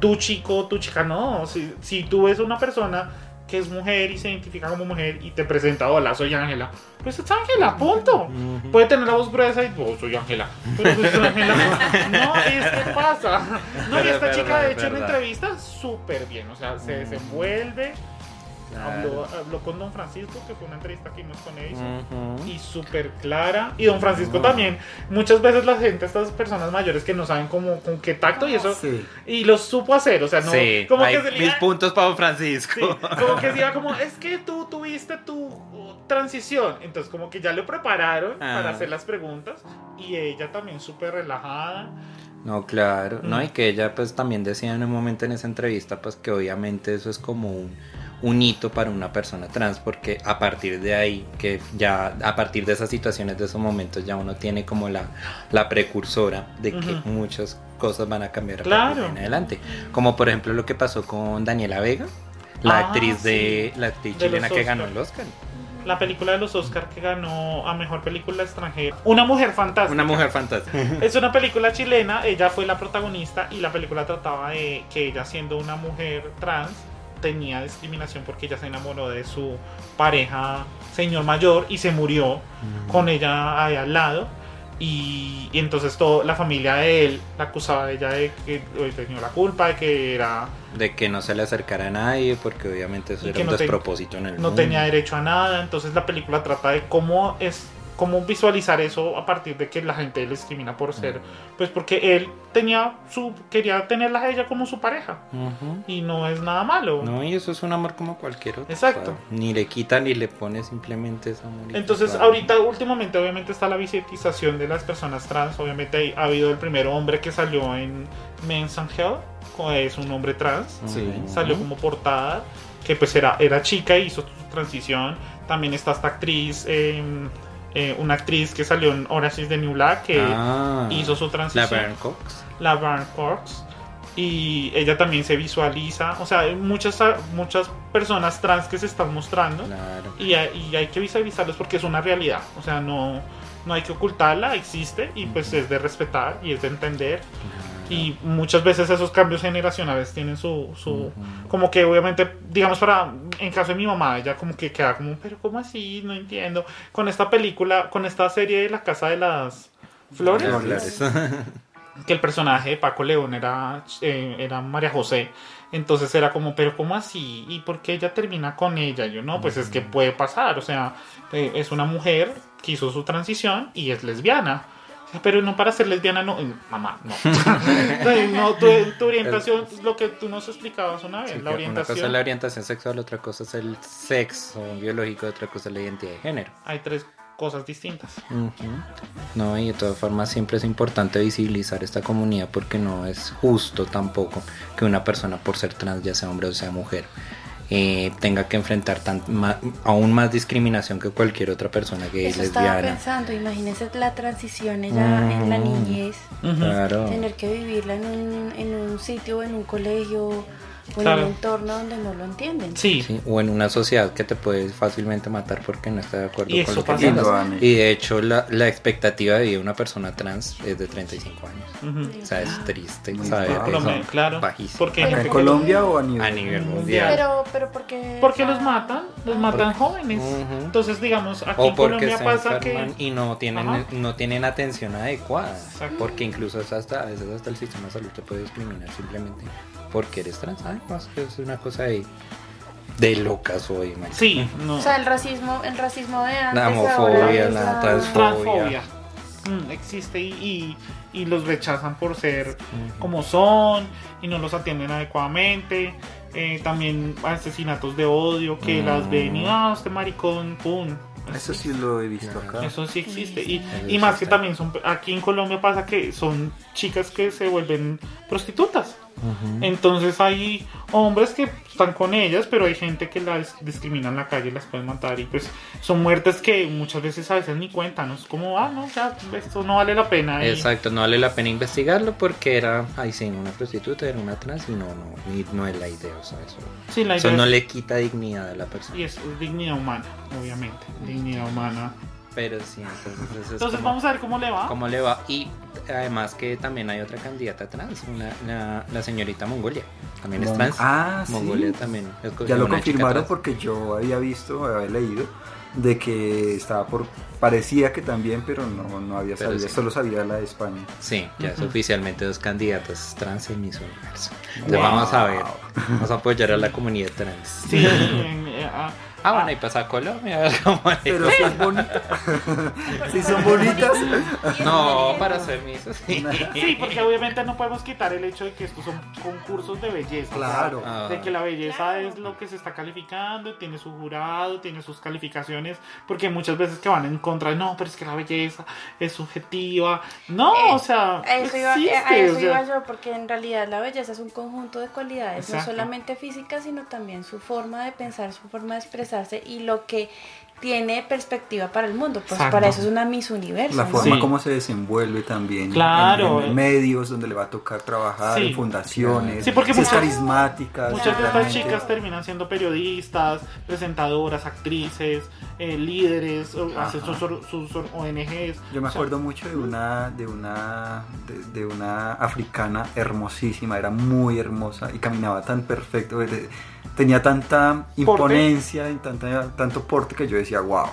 tú chico, tú chica, no. Si, si tú ves una persona que es mujer y se identifica como mujer y te presenta, hola, soy Ángela, pues es Ángela, punto. Puede tener la voz gruesa y, oh, soy Ángela. Pero pues, Ángela. No, es que pasa. No, y esta es chica, de hecho, en entrevista, súper bien. O sea, se desenvuelve. Habló, habló con Don Francisco, que fue una entrevista que hicimos con él. Ujú. Y súper clara. Y Don Francisco también. Muchas veces la gente, estas personas mayores que no saben cómo, con qué tacto y eso. Sí. Y lo supo hacer. O sea, no. sí, como que se mis iba- puntos para Francisco. Sí, como que se iba como, es que tú tuviste tu uh, transición. Entonces, como que ya lo prepararon Ah. para hacer las preguntas. Y ella también súper relajada. No, claro, no, Mm. y que ella pues también decía en un momento en esa entrevista pues que obviamente eso es como un, un hito para una persona trans porque a partir de ahí, que ya a partir de esas situaciones, de esos momentos ya uno tiene como la, la precursora de que muchas cosas van a cambiar Claro. en adelante. Como por ejemplo lo que pasó con Daniela Vega, la Ah, actriz de la actriz De chilena que ganó el Oscar. La película de los Oscar que ganó a mejor película extranjera. Una mujer fantástica. Una mujer fantástica. Es una película chilena, ella fue la protagonista y la película trataba de que ella siendo una mujer trans tenía discriminación porque ella se enamoró de su pareja señor mayor y se murió con ella ahí al lado. Y, y entonces todo, la familia de él la acusaba de ella de que tenía la culpa, de que era De que no se le acercara a nadie porque obviamente eso era un no te- despropósito en el no mundo. tenía derecho a nada, entonces la película trata de cómo es cómo visualizar eso a partir de que la gente le discrimina por ser, pues porque él tenía su quería tenerla a ella como su pareja Ujú. y no es nada malo. No, y eso es un amor como cualquier otro. Exacto. ni le quita ni le pone simplemente ese amor. Entonces, ahorita, últimamente, obviamente está la visibilización de las personas trans. Obviamente, ha habido el primer hombre que salió en Men's and Health, es un hombre trans. Sí. Ujú. Salió como portada, que pues era, era chica y hizo su transición. También está esta actriz, eh, eh, una actriz que salió en Orange is the New Black, que Ah, hizo su La transición. Baron Cox. la Barn Cox. Y ella también se visualiza. O sea, hay muchas, muchas personas trans que se están mostrando. Claro. Y hay, y hay que visualizarlos porque es una realidad. O sea, no, no hay que ocultarla, existe y pues es de respetar y es de entender. Y muchas veces esos cambios generacionales tienen su, su como que obviamente, digamos para, en caso de mi mamá, ella como que queda como, pero ¿cómo así? No entiendo. Con esta película, con esta serie de La Casa de las Flores, Flores. que el personaje de Paco León era, eh, era María José. Entonces era como, pero ¿cómo así? ¿Y por qué ella termina con ella? Yo no, pues es que puede pasar. O sea, eh, es una mujer que hizo su transición y es lesbiana. Pero no para ser lesbiana, no. eh, Mamá, no. no, tu, tu orientación, lo que tú nos explicabas una vez, Sí, la que Una cosa es orientación. la orientación sexual, otra cosa es el sexo biológico, otra cosa es la identidad de género. Hay tres cosas distintas. No, y de todas formas siempre es importante visibilizar esta comunidad porque no es justo tampoco que una persona por ser trans, ya sea hombre o sea mujer, eh, tenga que enfrentar tan, ma- aún más discriminación que cualquier otra persona gay, Eso estaba lesbiana. pensando, imagínense la transición ella en la Mm. niñez, Claro. tener que vivirla en un, en un sitio, en un colegio, o en Claro. un entorno donde no lo entienden. Sí, Sí, o en una sociedad que te puede fácilmente matar porque no está de acuerdo Y con eso lo que pasa. piensas. Y de hecho la, la expectativa de vida de una persona trans es de 35 años. ujú. O sea, es triste Muy saber son claro. bajísimos. Porque, ¿Acá en Colombia o a nivel? A nivel Mundial. Pero, pero porque... porque los matan, los matan jóvenes. Entonces, digamos, aquí O en Colombia se pasa que. y no tienen, Ajá. no tienen atención adecuada. Exacto. Porque incluso es hasta, a veces hasta el sistema de salud te puede discriminar simplemente porque eres trans. Ay, pues, es una cosa de, de locas hoy, man. Sí, no. O sea, el racismo, el racismo de antes La homofobia, la la- transfobia. transfobia mm, existe y, y, y los rechazan por ser como son y no los atienden adecuadamente. Eh, también asesinatos de odio que Mm. las ven y ah, este maricón, pum. Eso sí lo he visto acá. Eso sí existe. Y, y más que también son, aquí en Colombia pasa que son chicas que se vuelven prostitutas. Entonces hay hombres que están con ellas, pero hay gente que las discrimina en la calle, las pueden matar y pues son muertes que muchas veces a veces ni cuentan, ¿no? es como, ah, no, ya, esto no vale la pena. y- Exacto, no vale la pena investigarlo porque era, ay sí, una prostituta, era una trans y no, no, y no es la idea, o sea, eso, sí, la eso no le quita dignidad a la persona. Y es, es dignidad humana, obviamente, dignidad humana. Pero sí, entonces Entonces como- vamos a ver cómo le va. cómo le va. Y además que también hay otra candidata trans, una, la, la señorita Mongolia. También es trans. Ah, sí. Mongolia también. Ya lo confirmaron porque yo había visto, había leído de que estaba por parecía que también, pero no, no había Pero sabido, sí. solo sabía la de España. Sí, ya es oficialmente dos candidatas trans en Miss Universo. Entonces Wow. vamos a ver. Vamos a apoyar a la comunidad trans. Sí, eh, ah, Ah, bueno, y pasa a Colombia. a ver cómo le Pero va. si es bonita. si son bonitas. No, para ser Miss. sí. sí, porque obviamente no podemos quitar el hecho de que estos son concursos de belleza. Claro. Ah. De que la belleza es lo que se está calificando, tiene su jurado, tiene sus calificaciones, porque muchas veces que van en contra de no, pero es que la belleza es subjetiva. No, Eh, o sea, A eso, iba, existe, a eso o sea, iba yo, porque en realidad la belleza es un conjunto de cualidades, Exacto. no solamente físicas, sino también su forma de pensar, su forma de expresarse y lo que tiene perspectiva para el mundo. Pues Exacto. para eso es una Miss Universo. La ¿no? forma Sí. como se desenvuelve también Claro, en, en medios donde le va a tocar trabajar, Sí. en fundaciones, Sí, porque si es muchas- carismática. Muchas de estas chicas terminan siendo periodistas, presentadoras, actrices, eh, líderes, hacen sus, ONGs. Yo me O sea, acuerdo mucho de una, de una, de, de una africana hermosísima, era muy hermosa y caminaba tan perfecto, tenía tanta imponencia y tanta, tanto porte que yo decía, wow,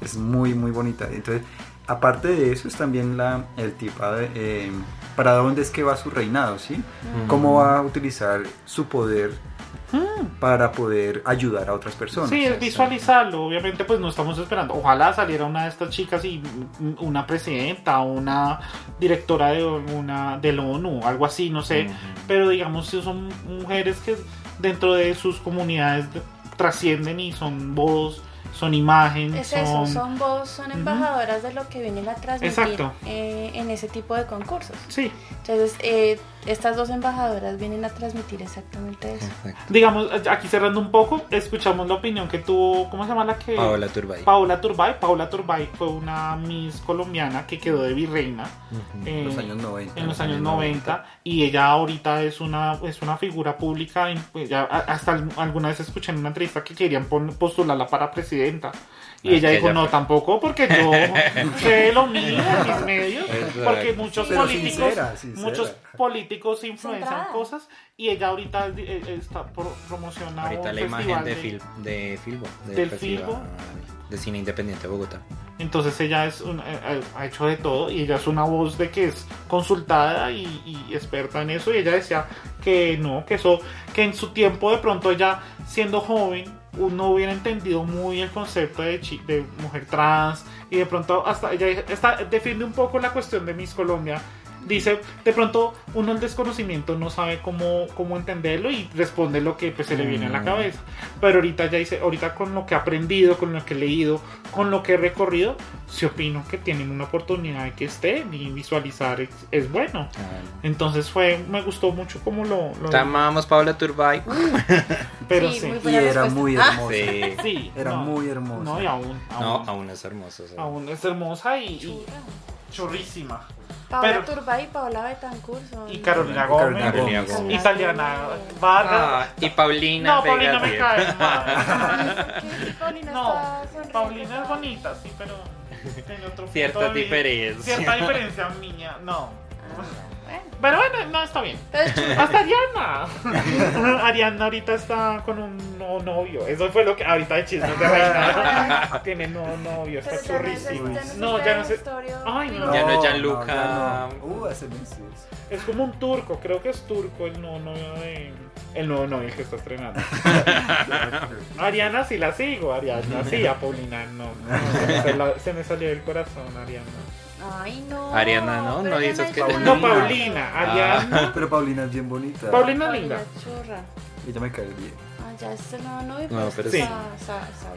es muy, muy bonita. Entonces, aparte de eso, es también la, el tipo de, eh, para dónde es que va su reinado, ¿sí? ¿Cómo va a utilizar su poder para poder ayudar a otras personas? Sí, es visualizarlo. Obviamente, pues no estamos esperando. Ojalá saliera una de estas chicas y mm, una presidenta, una directora de una de la ONU, algo así, no sé. Pero digamos, si son mujeres que dentro de sus comunidades trascienden y son voz, son imagen, Es son. eso, son voz, son embajadoras de lo que vienen a transmitir Exacto. eh, en ese tipo de concursos. Sí, Entonces, eh, estas dos embajadoras vienen a transmitir exactamente eso. Exacto. digamos, aquí cerrando un poco, escuchamos la opinión que tuvo, ¿cómo se llama la que? Paola Turbay. Paola Turbay. Paola Turbay fue una Miss colombiana que quedó de virreina. Ujú. eh, En los años 90. en los años 90 y ella ahorita es una es una figura pública pues, ya, hasta al- alguna vez escuché en una entrevista que querían postularla para presidenta Y Ah, ella dijo, ella no, fue. tampoco, porque yo sé lo mío en mis medios, porque muchos Pero políticos, sincera, sincera. muchos políticos influencian Centrada. cosas y ella ahorita eh, está pro- promociona Ahorita la imagen de, de- Fil, de Filbo, del ¿Del Festival Filbo? de Cine Independiente de Bogotá. Entonces ella es un- eh, ha hecho de todo y ella es una voz de que es consultada y, y experta en eso y ella decía que no, que eso, que en su tiempo de pronto ella siendo joven no hubiera entendido muy el concepto de, de mujer trans y de pronto hasta ella está, defiende un poco la cuestión de Miss Colombia. Dice, de pronto uno el desconocimiento no sabe cómo, cómo entenderlo y responde lo que pues, se le viene a la Mm. cabeza. Pero ahorita ya dice, ahorita con lo que he aprendido, con lo que he leído, con lo que he recorrido, se opino que tienen una oportunidad de que estén y visualizar es, es bueno. Entonces fue, me gustó mucho como lo, lo Te amamos, Paula Turbay. pero Sí, sí. muy Y era respuesta. muy Ah, hermosa. Sí. Sí, Era no, muy hermosa. No, y aún, No, aún, aún es sea. aún es hermosa y, y churrísima. Paola Pero- Turbay y Paola Betancourt son- Y Carolina Carolina Gómez, Gómez. Carolina Italiana Gómez. Vargas. Ah, y Paulina. no, Paulina Vega me cae. Paulina No, Paulina es bonita, sí, pero tiene otro punto Cierta de diferencia. Cierta diferencia mía, no. Ah, bueno. Pero bueno, no, está bien. Hasta Ariana. Ariana ahorita está con un no- novio. Eso fue lo que ahorita de chismes de reina. Tiene no novio, está Pero ya no es- churrísimo. ya no No, ya no sé. Ay, no. Ya no es ya Gianluca. no. Uh, hace meses. Es como un turco, creo que es turco el nuevo novio de. El nuevo novio que está estrenando. Ariana sí la sigo, Ariana sí, a Paulina no. no, se, la- se me salió del corazón, Ariana. Ay, no. Ariana, ¿no? No dices es que- Paulina. No, Paulina, Ariana. Pero Paulina es bien bonita. Paulina Paulina linda. churra. Ella me cae bien. Ah, ya es el nuevo novio, No, pues pero sí. bien.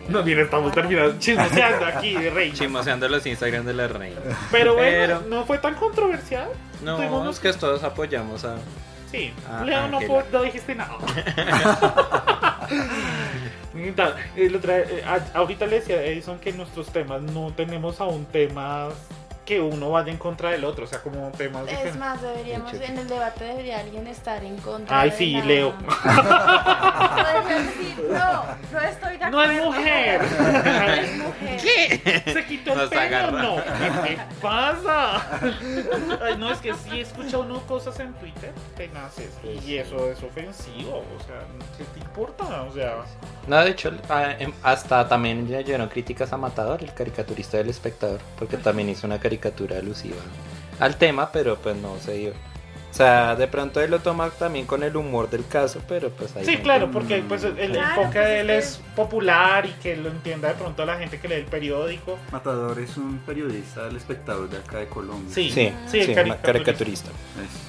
No, mira, estamos terminando chismoseando aquí de reina. Chismoseando los Instagram de la reina. Pero bueno, Pero- no fue tan controversial. No, Tuvimos- es que todos apoyamos a. Sí, Ah, Leo no, fue- no dijiste nada. El eh, a- ahorita le decía a Edison que nuestros temas no tenemos aún temas que uno vaya en contra del otro, o sea, como temas Es diferentes. más, deberíamos, en el debate debería alguien estar en contra. Ay, de sí, la- Leo. Decir, no, no estoy de No acuerdo. es mujer. No es mujer. ¿Se quitó el Nos pelo? agarra. No. ¿Qué te pasa? Ay, no, es que sí escucha uno cosas en Twitter tenaces y eso es ofensivo, o sea, ¿qué te importa? O sea, No, de hecho, a- em, hasta también ya llegaron críticas a Matador, el caricaturista del espectador, porque también hizo una caricatura alusiva al tema, pero pues no se dio. O sea, de pronto él lo toma también con el humor del caso, pero pues ahí. Sí, claro, porque pues el Claro, enfoque pues, de él es popular y que lo entienda de pronto la gente que lee el periódico. Matador es un periodista del espectador de acá de Colombia. Sí, Sí, sí, sí, caricaturista. caricaturista.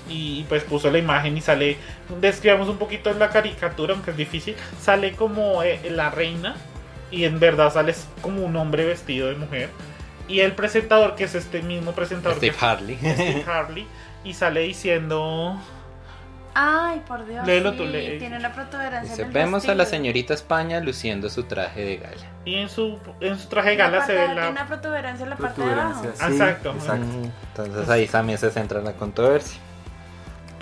Y pues puso la imagen y sale, describamos un poquito la caricatura, aunque es difícil, sale como eh, la reina y en verdad sale como un hombre vestido de mujer. Y el presentador, que es este mismo presentador, Steve que Harley. es Steve Harley, y sale diciendo... Ay, por Dios. Léelo sí, tú, lee. Tiene una protuberancia. Dice, en el vemos a la vestido. señorita España luciendo su traje de gala. Y en su, en su traje de La gala se ve Tiene la... una protuberancia en la parte de abajo. sí, Exacto. exacto. Entonces ahí también se centra en la controversia.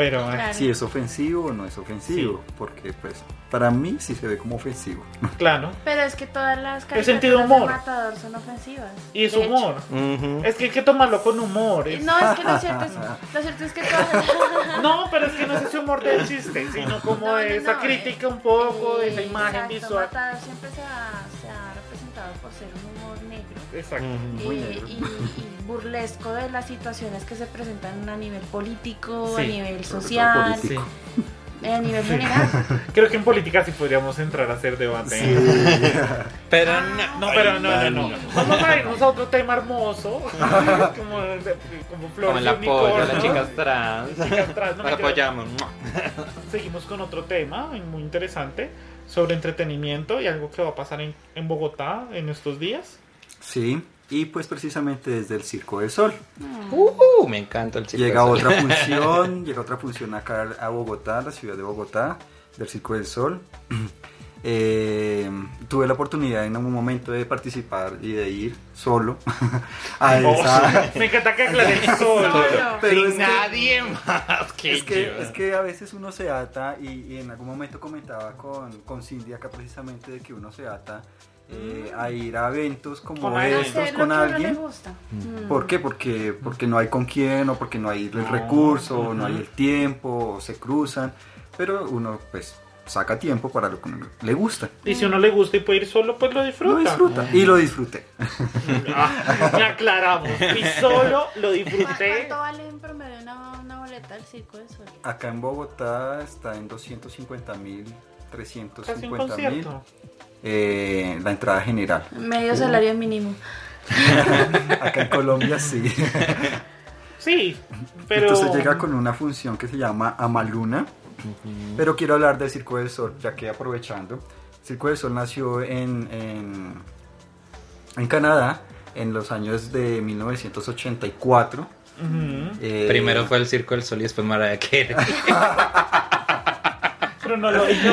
Pero... eh, Claro. Si es ofensivo o no es ofensivo, porque pues para mí sí se ve como ofensivo. Claro. Pero es que todas las El sentido caricaturas de. Matador son ofensivas. Y es humor. Es que hay que tomarlo con humor. es- No, es que lo cierto es, lo cierto es que todas... No, pero es que no es ese humor del chiste, sino como No, no, de esa no, crítica eh, un poco de la eh, imagen exacto, visual. Matador siempre se ha, se ha representado por ser un humor negro. Exacto. Muy y, negro. y- y burlesco de las situaciones que se presentan a nivel político, a nivel social, político. eh, a nivel general. Creo que en política sí podríamos entrar a hacer debate. Pero Ah. no. No, pero no, no, no. Vamos a irnos a otro tema hermoso. como, como flores Como el de apoyo a las chicas trans. Chicas trans, no apoyamos. Seguimos con otro tema muy interesante sobre entretenimiento y algo que va a pasar en, en Bogotá en estos días. Sí, y pues precisamente desde el Circo del Sol. Uh, me encanta el circo Llega del Sol. otra función, llega otra función acá a Bogotá, la ciudad de Bogotá, del Circo del Sol. Eh, tuve la oportunidad en algún momento de participar y de ir solo a Oh, esa... me encanta que aclare el sol. Pero Sin es que- nadie más que, Es que, yo. es que a veces uno se ata y, y en algún momento comentaba con, con Cindy acá precisamente de que uno se ata eh, a ir a eventos como alguien. estos con alguien. gusta. Mm. ¿Por qué? Porque, porque no hay con quién o porque no hay el No, recurso, no hay el tiempo, o se cruzan, pero uno pues saca tiempo para lo que uno le gusta. Y si uno le gusta y puede ir solo, pues lo disfruta. Lo disfruta y lo disfruté. Ah, ya aclaramos. Y solo lo ¿Cu- disfruté. ¿Cuánto vale en promedio una, una boleta del Circo Sol? Acá en Bogotá está en 250 mil, Casi un 350 mil. Eh, la entrada general. Medio salario mínimo. Acá en Colombia sí. Sí, pero. Entonces llega con una función que se llama Amaluna. Pero quiero hablar del Circo del Sol, ya que aprovechando. Circo del Sol nació en, en, en Canadá en los años de 1984. Ujú. Eh, Primero fue el Circo del Sol y después Mariah Carey. Pero no lo digo.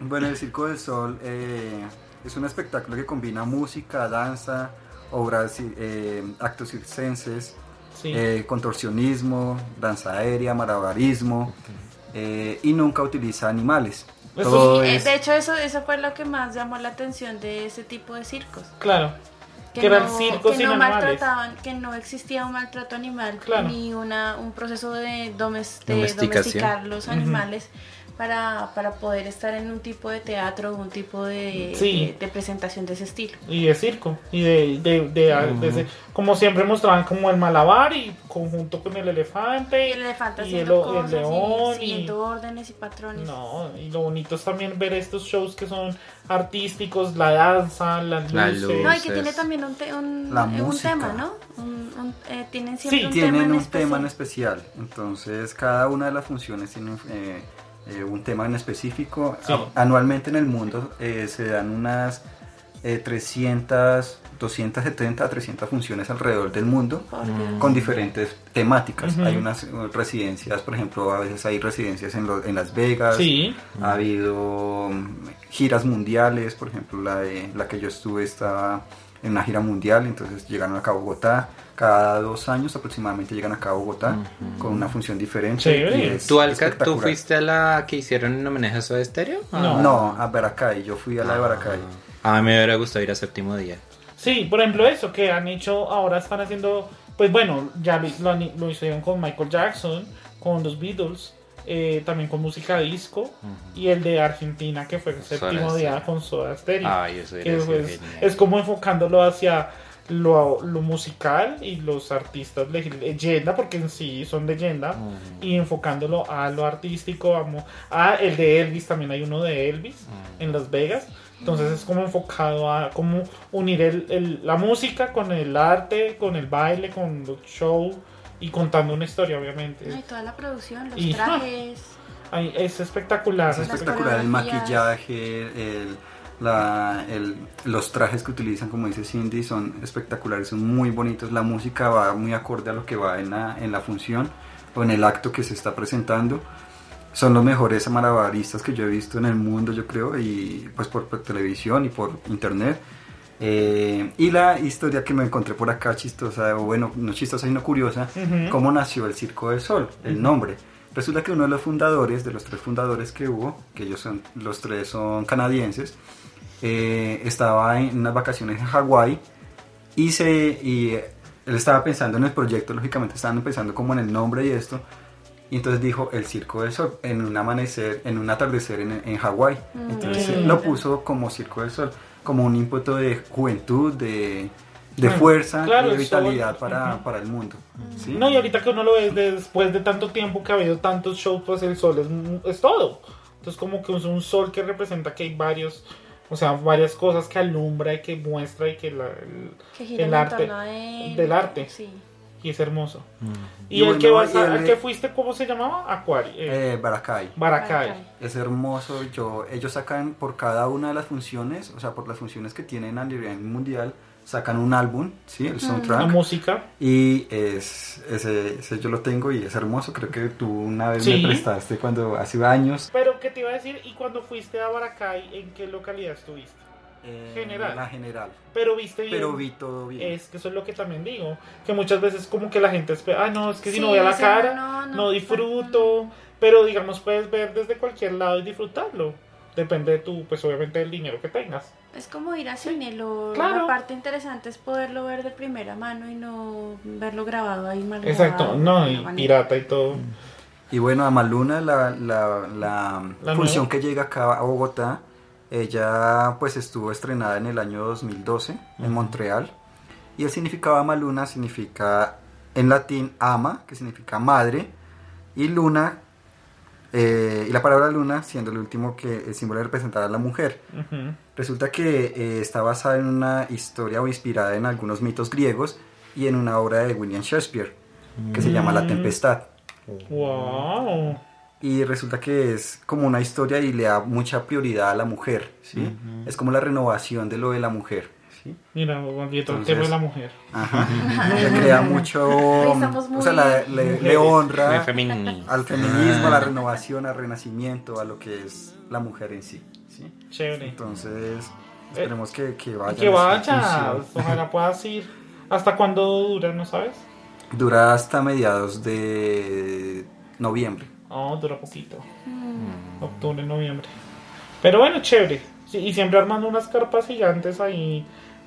Bueno, el Circo del Sol eh, es un espectáculo que combina música, danza, obras, eh, actos circenses, Sí. eh, contorsionismo, danza aérea, malabarismo eh, y nunca utiliza animales. Eso Todo Eh, es- De hecho, eso, eso fue lo que más llamó la atención de ese tipo de circos. Claro. Que eran circos que sin no animales. maltrataban, que no existía un maltrato animal Claro. ni una, un proceso de, de domesticar los animales para, para poder estar en un tipo de teatro o un tipo de, Sí. de- de presentación de ese estilo. Y de circo. Y de, de, de- de ese- como siempre mostraban como el malabar y conjunto con el elefante. Y el elefante y haciendo el, el cosas león. y y- siguiendo órdenes y patrones. No, y lo bonito es también ver estos shows que son artísticos, la danza, las La luces. luz. No, y que tiene también un, te- un, la un tema, ¿no? Un- un- eh, tienen siempre Sí, un tienen tema en un especial. tema en especial. Entonces, cada una de las funciones tiene eh, eh, un tema en específico. Sí. Anualmente en el mundo eh, se dan unas eh, 300, 270 a 300 funciones alrededor del mundo con diferentes temáticas. Hay unas eh, residencias, por ejemplo, a veces hay residencias en, lo- en Las Vegas. Sí, Ha habido mm, giras mundiales, por ejemplo, la, de, la que yo estuve estaba en una gira mundial, entonces llegaron acá a Bogotá. Cada dos años aproximadamente llegan acá a Bogotá con una función diferente. Chévere. y es ¿Tú, Alca, ¿Tú fuiste a la que hicieron en homenaje a Soda Stereo? No. No, a Baracay, yo fui a la de Baracay. Ah, A mí me hubiera gustado ir a séptimo día. sí, por ejemplo eso que han hecho, ahora están haciendo, pues bueno, ya lo, lo hicieron con Michael Jackson, con los Beatles, eh, también con música disco, y el de Argentina que fue el séptimo día con Soda Stereo. Ay, eso que sido pues, es como enfocándolo hacia lo, lo musical y los artistas leyenda, porque en sí son leyenda, y enfocándolo a lo artístico, a, el de Elvis, también hay uno de Elvis en Las Vegas. Entonces es como enfocado a cómo unir el, el- la música con el arte, con el baile, con los shows y contando una historia, obviamente. No, y toda la producción, los Y- trajes. Ay, es espectacular. Es espectacular el maquillaje, el, la- el- los trajes que utilizan, como dice Cindy, son espectaculares, son muy bonitos. La música va muy acorde a lo que va en la, en la función o en el acto que se está presentando. Son los mejores malabaristas que yo he visto en el mundo, yo creo, y pues por, por televisión y por internet. Eh, y la historia que me encontré por acá chistosa, o bueno, no chistosa sino curiosa, Ujú. cómo nació el Circo del Sol, el nombre. Resulta que uno de los fundadores, de los tres fundadores que hubo, que ellos son, los tres son canadienses, eh, estaba en unas vacaciones en Hawái y, se, y eh, él estaba pensando en el proyecto, lógicamente estaban pensando como en el nombre y esto, y entonces dijo el Circo del Sol en un amanecer, en un atardecer en, en Hawái. Entonces Mm. lo puso como Circo del Sol, como un ímpetu de juventud, de, de fuerza claro, y de vitalidad para, para el mundo. ¿sí? No, y ahorita que uno lo ve después de tanto tiempo que ha habido tantos shows, pues el sol es, es todo. Entonces como que es un sol que representa que hay varios, o sea, varias cosas que alumbra y que muestra y que la, el- Que gira el en arte, torno a él. del arte. Sí. Y es hermoso. Y, Y el que vas a- el- que fuiste, ¿cómo se llamaba? Acuario. eh, Eh, Baracay. Baracay. Baracay. Es hermoso, yo, ellos sacan por cada una de las funciones, o sea, por las funciones que tienen a nivel mundial, sacan un álbum, ¿sí? El La soundtrack. música. Y es, ese, ese yo lo tengo y es hermoso, creo que tú una vez Sí. me prestaste cuando hace años. Pero, ¿qué te iba a decir? ¿Y cuando fuiste a Baracay, en qué localidad estuviste? Eh, General. La general. Pero viste bien. Pero vi todo bien. Es que eso es lo que también digo. Que muchas veces como que la gente espera, ah, no, es que si Sí, no voy a la sí, cara, no, no, no, disfruto. Pero digamos, puedes ver desde cualquier lado y disfrutarlo. depende de tu, pues obviamente del dinero que tengas. Es como ir a cine, lo, Claro. la parte interesante es poderlo ver de primera mano y no verlo grabado ahí mal Exacto, grabado, no, y pirata y todo. Y bueno, Amaluna, la, la, la, La función nueva. que llega acá a Bogotá, ella pues estuvo estrenada en el año 2012 en Montreal. Y el significado de Amaluna significa en latín ama, que significa madre, y luna, eh, y la palabra luna siendo el último que el símbolo de representar a la mujer. Resulta que eh, está basada en una historia o inspirada en algunos mitos griegos y en una obra de William Shakespeare que se llama La Tempestad. Wow. Y resulta que es como una historia y le da mucha prioridad a la mujer, ¿sí? Es como la renovación de lo de la mujer, ¿sí? Mira, volviendo al tema de la mujer. Ajá. Le crea mucho... Estamos O sea, la- le, honra al feminismo, a la renovación, al renacimiento, a lo que es la mujer en sí, ¿sí? Chévere. Entonces, esperemos que, que vaya. que vayas, ojalá puedas ir. ¿Hasta cuándo dura, no sabes? Dura hasta mediados de noviembre. No, dura poquito. Mm. Octubre, noviembre. Pero bueno, chévere. Sí, y siempre armando unas carpas gigantes ahí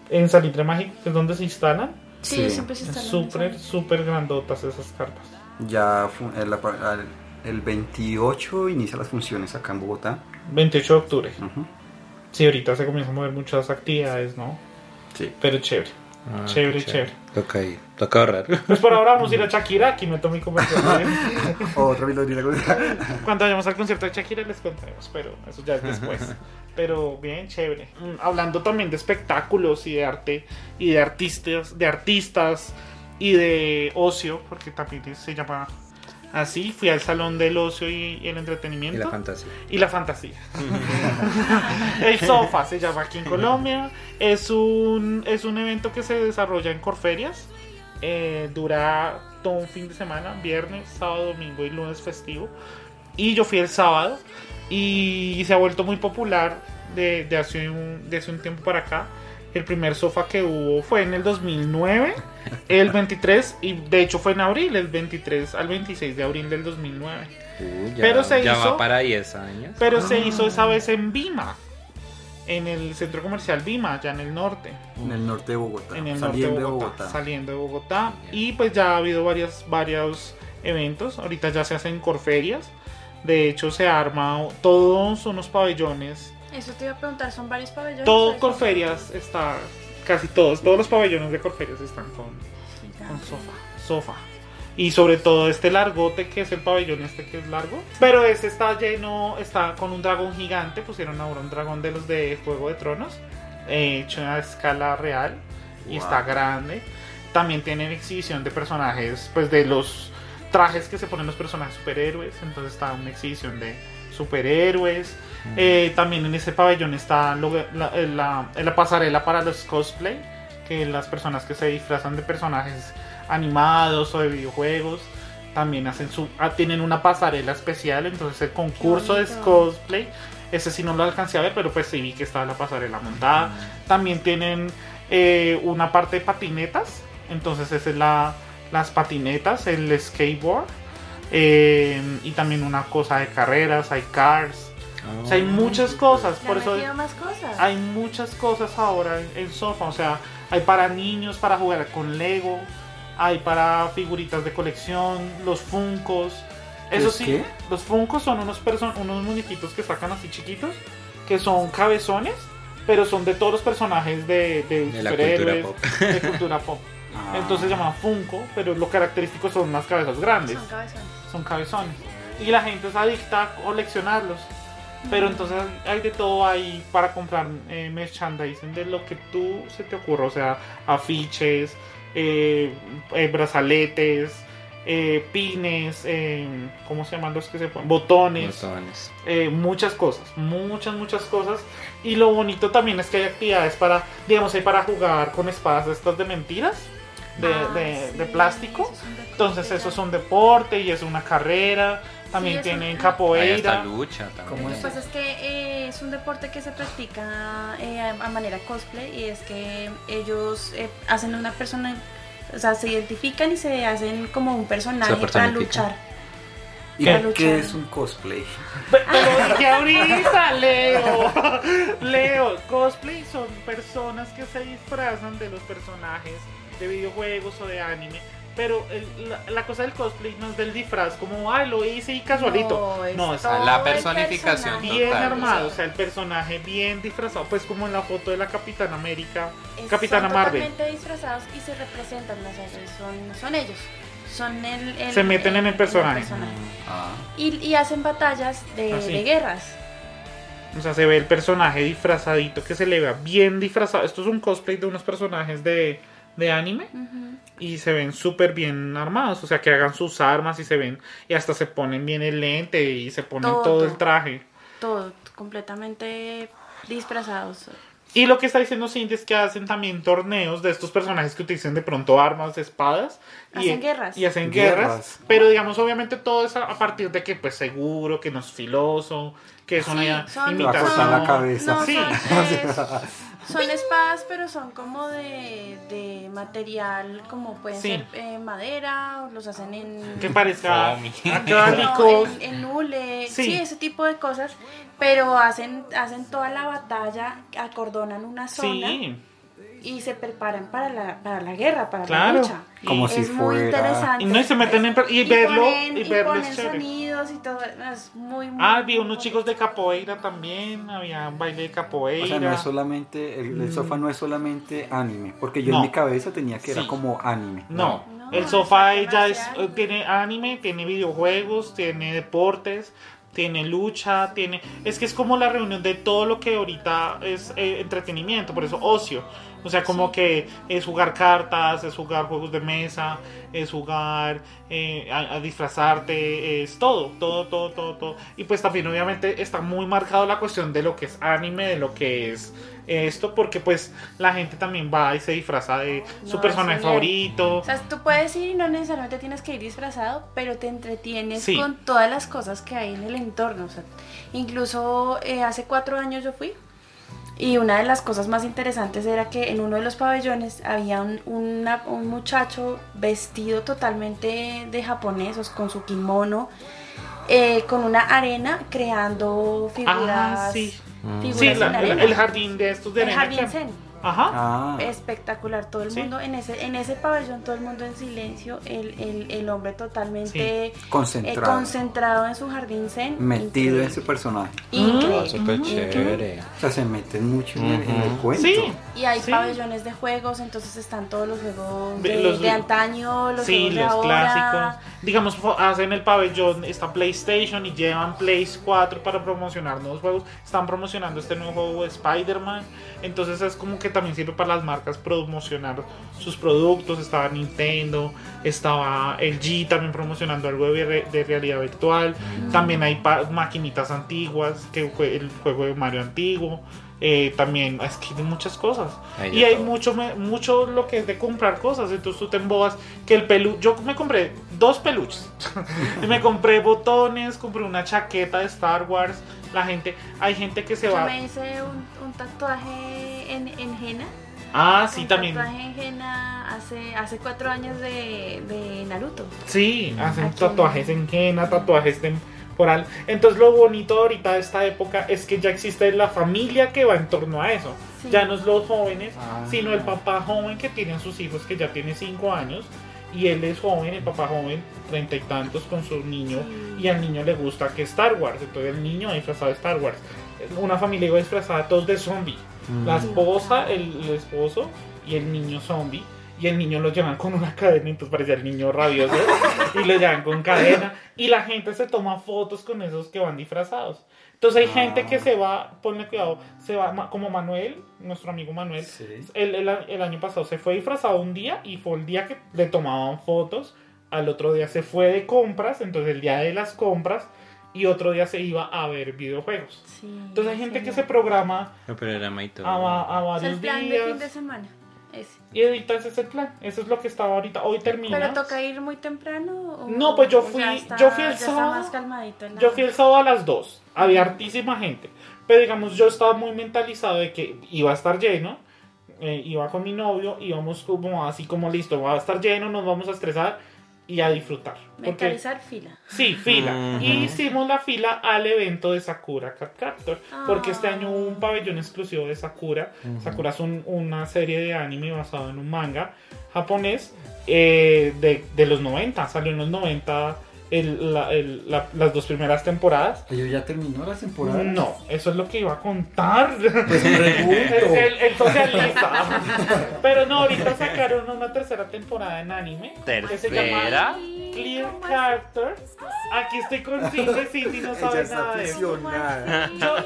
en Salitre Mágico, que es donde se instalan. Sí, Sí. siempre se está súper, súper grandotas esas carpas. Ya fu- el, el- el 28 inicia las funciones acá en Bogotá. 28 de octubre. Ujú. Sí, ahorita se comienzan a mover muchas actividades, ¿no? Sí. Pero chévere. Ah, Chévere, chévere. Toca ir, toca ahorrar. Pues por ahora vamos a ir a Shakira, aquí me tomo mi conversación. Otra. Cuando vayamos al concierto de Shakira les contaremos, pero eso ya es después. Pero bien, chévere. Mm, Hablando también de espectáculos y de arte y de artistas, de artistas y de ocio, porque también se llama así. Fui al salón del ocio y el Y entretenimiento la fantasía. y la fantasía. el Sofa se llama aquí en Colombia. Es un, es un evento que se desarrolla en Corferias. Eh, dura todo un fin de semana, viernes, sábado, domingo y lunes festivo. Y yo fui el sábado y se ha vuelto muy popular de, de hace, un, de hace un tiempo para acá. El primer sofá que hubo fue en el 2009, el 23, y de hecho fue en abril, el 23 al 26 de abril del 2009. Ya, Pero se ya hizo- va para 10 años. Pero se hizo esa vez en Vima, en el centro comercial Vima, allá en el norte, En el norte de Bogotá. en el saliendo norte de Bogotá, Bogotá. saliendo de Bogotá. Y pues ya ha habido varias, varios eventos, ahorita ya se hacen corferias, de hecho se arma todos unos pabellones, Eso te iba a preguntar, ¿son varios pabellones? todo ¿O es- Corferias está, casi todos, todos los pabellones de Corferias están con, con sofá, sofá. Y sobre todo este largote que es el pabellón este que es largo. Pero este está lleno, está con un dragón gigante. Pusieron ahora un dragón de los de Juego de Tronos. eh, hecho a escala real. Y está grande. También tienen exhibición de personajes, pues de los trajes que se ponen los personajes superhéroes. Entonces está una exhibición de superhéroes. Eh, también en ese pabellón está lo- la, la- la pasarela para los cosplay, que las personas que se disfrazan de personajes animados o de videojuegos también hacen su, ah, tienen una pasarela especial, entonces el concurso de bonito. cosplay, ese sí no lo alcancé a ver, pero pues sí vi que estaba la pasarela montada. También tienen eh, una parte de patinetas, entonces esa es la, las patinetas, el skateboard. eh, y también una cosa de carreras, hay cars, o sea, hay muchas cosas, por eso metido más cosas. hay muchas cosas ahora en, en Sofa. O sea, hay para niños para jugar con Lego, hay para figuritas de colección, los Funcos. Eso ¿Los sí, qué? los Funcos son unos, person unos muñequitos que sacan así chiquitos, que son cabezones, pero son de todos los personajes de, de superhéroes, cultura pop. de cultura pop. Ah. Entonces se llaman Funko, pero lo característico son las cabezas grandes Son cabezones. son cabezones. Y la gente es adicta a coleccionarlos. Pero entonces hay de todo ahí para comprar eh, merchandising de lo que tú se te ocurra. O sea, afiches, eh, eh, brazaletes, eh, pines, eh, ¿cómo se llaman los que se ponen? Botones. Botones. eh, muchas cosas, muchas, muchas cosas. Y lo bonito también es que hay actividades para, digamos, hay para jugar con espadas estas de mentiras, de, Ah, de- sí, de plástico. eso es Entonces eso es un deporte y es una carrera. También Sí, tienen un- Hay hasta capoeira. lucha también. ¿Cómo Lo que pasa es que eh, es un deporte que se practica eh, a manera cosplay y es que ellos eh, hacen una persona, o sea, se identifican y se hacen como un personaje para luchar. ¿Y ¿Qué? qué, es un cosplay? Te lo dije ahorita, Leo. Leo, cosplay son personas que se disfrazan de los personajes de videojuegos o de anime. Pero el- la, la cosa del cosplay no es del disfraz, como, ay, lo hice y casualito. No, es No, es la personificación bien total. armado, o sea, el personaje bien disfrazado, pues como en la foto de la Capitana América, Es- Capitana son Marvel. totalmente disfrazados y se representan, o sea, son, son ellos. Son el, el- Se meten en el personaje. Ah, Y, y hacen batallas de, Así. de guerras. O sea, se ve el personaje disfrazadito, que se le vea bien disfrazado. Esto es un cosplay de unos personajes de, de anime. Ujú. Y se ven súper bien armados. O sea, que hagan sus armas y se ven. Y hasta se ponen bien el lente y se ponen todo, Todo. el traje. Todo, completamente disfrazados. Y lo que está diciendo Cindy es que hacen también torneos de estos personajes que utilizan de pronto armas, espadas. y, Hacen guerras. Y hacen guerras. Guerras. Pero digamos, obviamente todo es a partir de que pues seguro, que no es filoso, que es una Sí, son- Te va a cortar la imitación. cabeza. No, Sí. son, es- son espadas, pero son como de, de material, como pueden Sí. ser eh, madera, o los hacen en... Que parezca Foamy. acrílicos. No, en, en hule, Sí. sí. ese tipo de cosas, pero hacen, hacen toda la batalla, acordonan una zona Sí, y se preparan para la, para la guerra, para Claro. la lucha. Como Y- si es muy fuera- interesante. Y no, y se meten en per- y verlo- ponen, y y verlo ponen es chévere. sonidos y todo, es muy, muy Ah, vi muy unos chicos de capoeira también, había un baile de capoeira. O sea, no es solamente, el, el sofá no es solamente anime, porque yo No. en mi cabeza tenía que Sí. era como anime. No, No, el es sofá ya es, eh, tiene anime, tiene videojuegos, tiene deportes, tiene lucha, tiene... Es que es como la reunión de todo lo que ahorita es eh, entretenimiento, por eso ocio. O sea, como que es jugar cartas, es jugar juegos de mesa, es jugar eh, a, a disfrazarte, es todo, todo, todo, todo, todo. Y pues también obviamente está muy marcado la cuestión de lo que es anime, de lo que es esto, porque pues la gente también va y se disfraza de su personaje favorito. O sea, tú puedes ir y no necesariamente tienes que ir disfrazado, pero te entretienes Sí. con todas las cosas que hay en el entorno. O sea, incluso eh, hace cuatro años yo fui y una de las cosas más interesantes era que en uno de los pabellones había un, una- un muchacho vestido totalmente de japonés, o sea, con su kimono, eh, con una arena creando figuras. Ah, sí. Figuras Sí, la- el, el jardín de estos de El arena jardín que- zen. Ajá. Ah, espectacular todo el Sí. mundo en ese en ese pabellón todo el mundo en silencio el, el, el hombre totalmente eh, concentrado, concentrado en su jardín zen metido en su personaje. Increíble. Ah, súper chévere. O sea, se meten mucho en, el, en el Ujú. cuento. Sí. y hay Sí. pabellones de juegos entonces están todos los juegos De- los- de antaño los sí, juegos de los ahora clásicos. Digamos, hacen el pabellón, está PlayStation y llevan Play 4 para promocionar nuevos juegos. Están promocionando este nuevo juego de Spider-Man. Entonces es como que también sirve para las marcas promocionar sus productos. Estaba Nintendo, estaba LG también promocionando algo de, de realidad virtual. También hay maquinitas antiguas, que fue el juego de Mario antiguo. Eh, también es que hay muchas cosas. Y hay todo. mucho, mucho lo que es de comprar cosas. Entonces tú te embobas que el pelu... Yo me compré dos peluches. y me compré botones, compré una chaqueta de Star Wars. La gente, hay gente que se yo va... me hice un, un tatuaje en, en henna Ah, sí, un también. tatuaje en henna hace hace cuatro años de, de Naruto Sí, hacen Aquí tatuajes en henna, tatuajes temporal. Entonces lo bonito ahorita de esta época es que ya existe la familia que va en torno a eso. Sí. Ya no es los jóvenes, Ah. sino el papá joven que tiene a sus hijos que ya tiene cinco años. Y él es joven, el papá joven, treinta y tantos con su niño. Y al niño le gusta que Star Wars. Entonces el niño disfrazado de Star Wars. Una familia iba disfrazada todos de zombie. La esposa, el, el esposo y el niño zombie. Y el niño lo llevan con una cadena, entonces parecía el niño rabioso. y lo llevan con cadena. Y la gente se toma fotos con esos que van disfrazados. Entonces hay Ah. gente que se va, ponle cuidado, se va como Manuel, nuestro amigo Manuel. Sí. El, el, el año pasado se fue disfrazado un día y fue el día que le tomaban fotos. Al otro día se fue de compras, entonces el día de las compras. Y otro día se iba a ver videojuegos. Sí, Entonces hay gente que se programa programa y todo. a, a O sea, el varios plan de fin de días. semana. Y ahorita ese es el plan. Eso es lo que estaba ahorita. Hoy termina. ¿Pero toca ir muy temprano? O, No, pues yo o fui- está- yo fui el sábado. Yo fui el sábado a las 2. Había hartísima gente. Pero digamos, yo estaba muy mentalizado de que iba a estar lleno. eh, iba con mi novio. Íbamos como así como listo. Va a estar lleno, nos vamos a estresar. Y a disfrutar. Porque, Mentalizar fila. sí, fila. Y hicimos la fila al evento de Sakura Card Captor. Porque este Ah. año hubo un pabellón exclusivo de Sakura. Sakura es un- una serie de anime basado en un manga japonés eh, de, de los 90. Salió en los 90 el- la- el- la- las dos primeras temporadas. ¿Ellos ya terminó la temporada? No, eso es lo que iba a contar. Pues pregunto. El, el- socialista. Pero no, ahorita sacaron una tercera temporada en anime. Que se llama ¿Tercera? Clear Character. Aquí estoy con Cindy, Cindy no sabe nada de eso. Yo,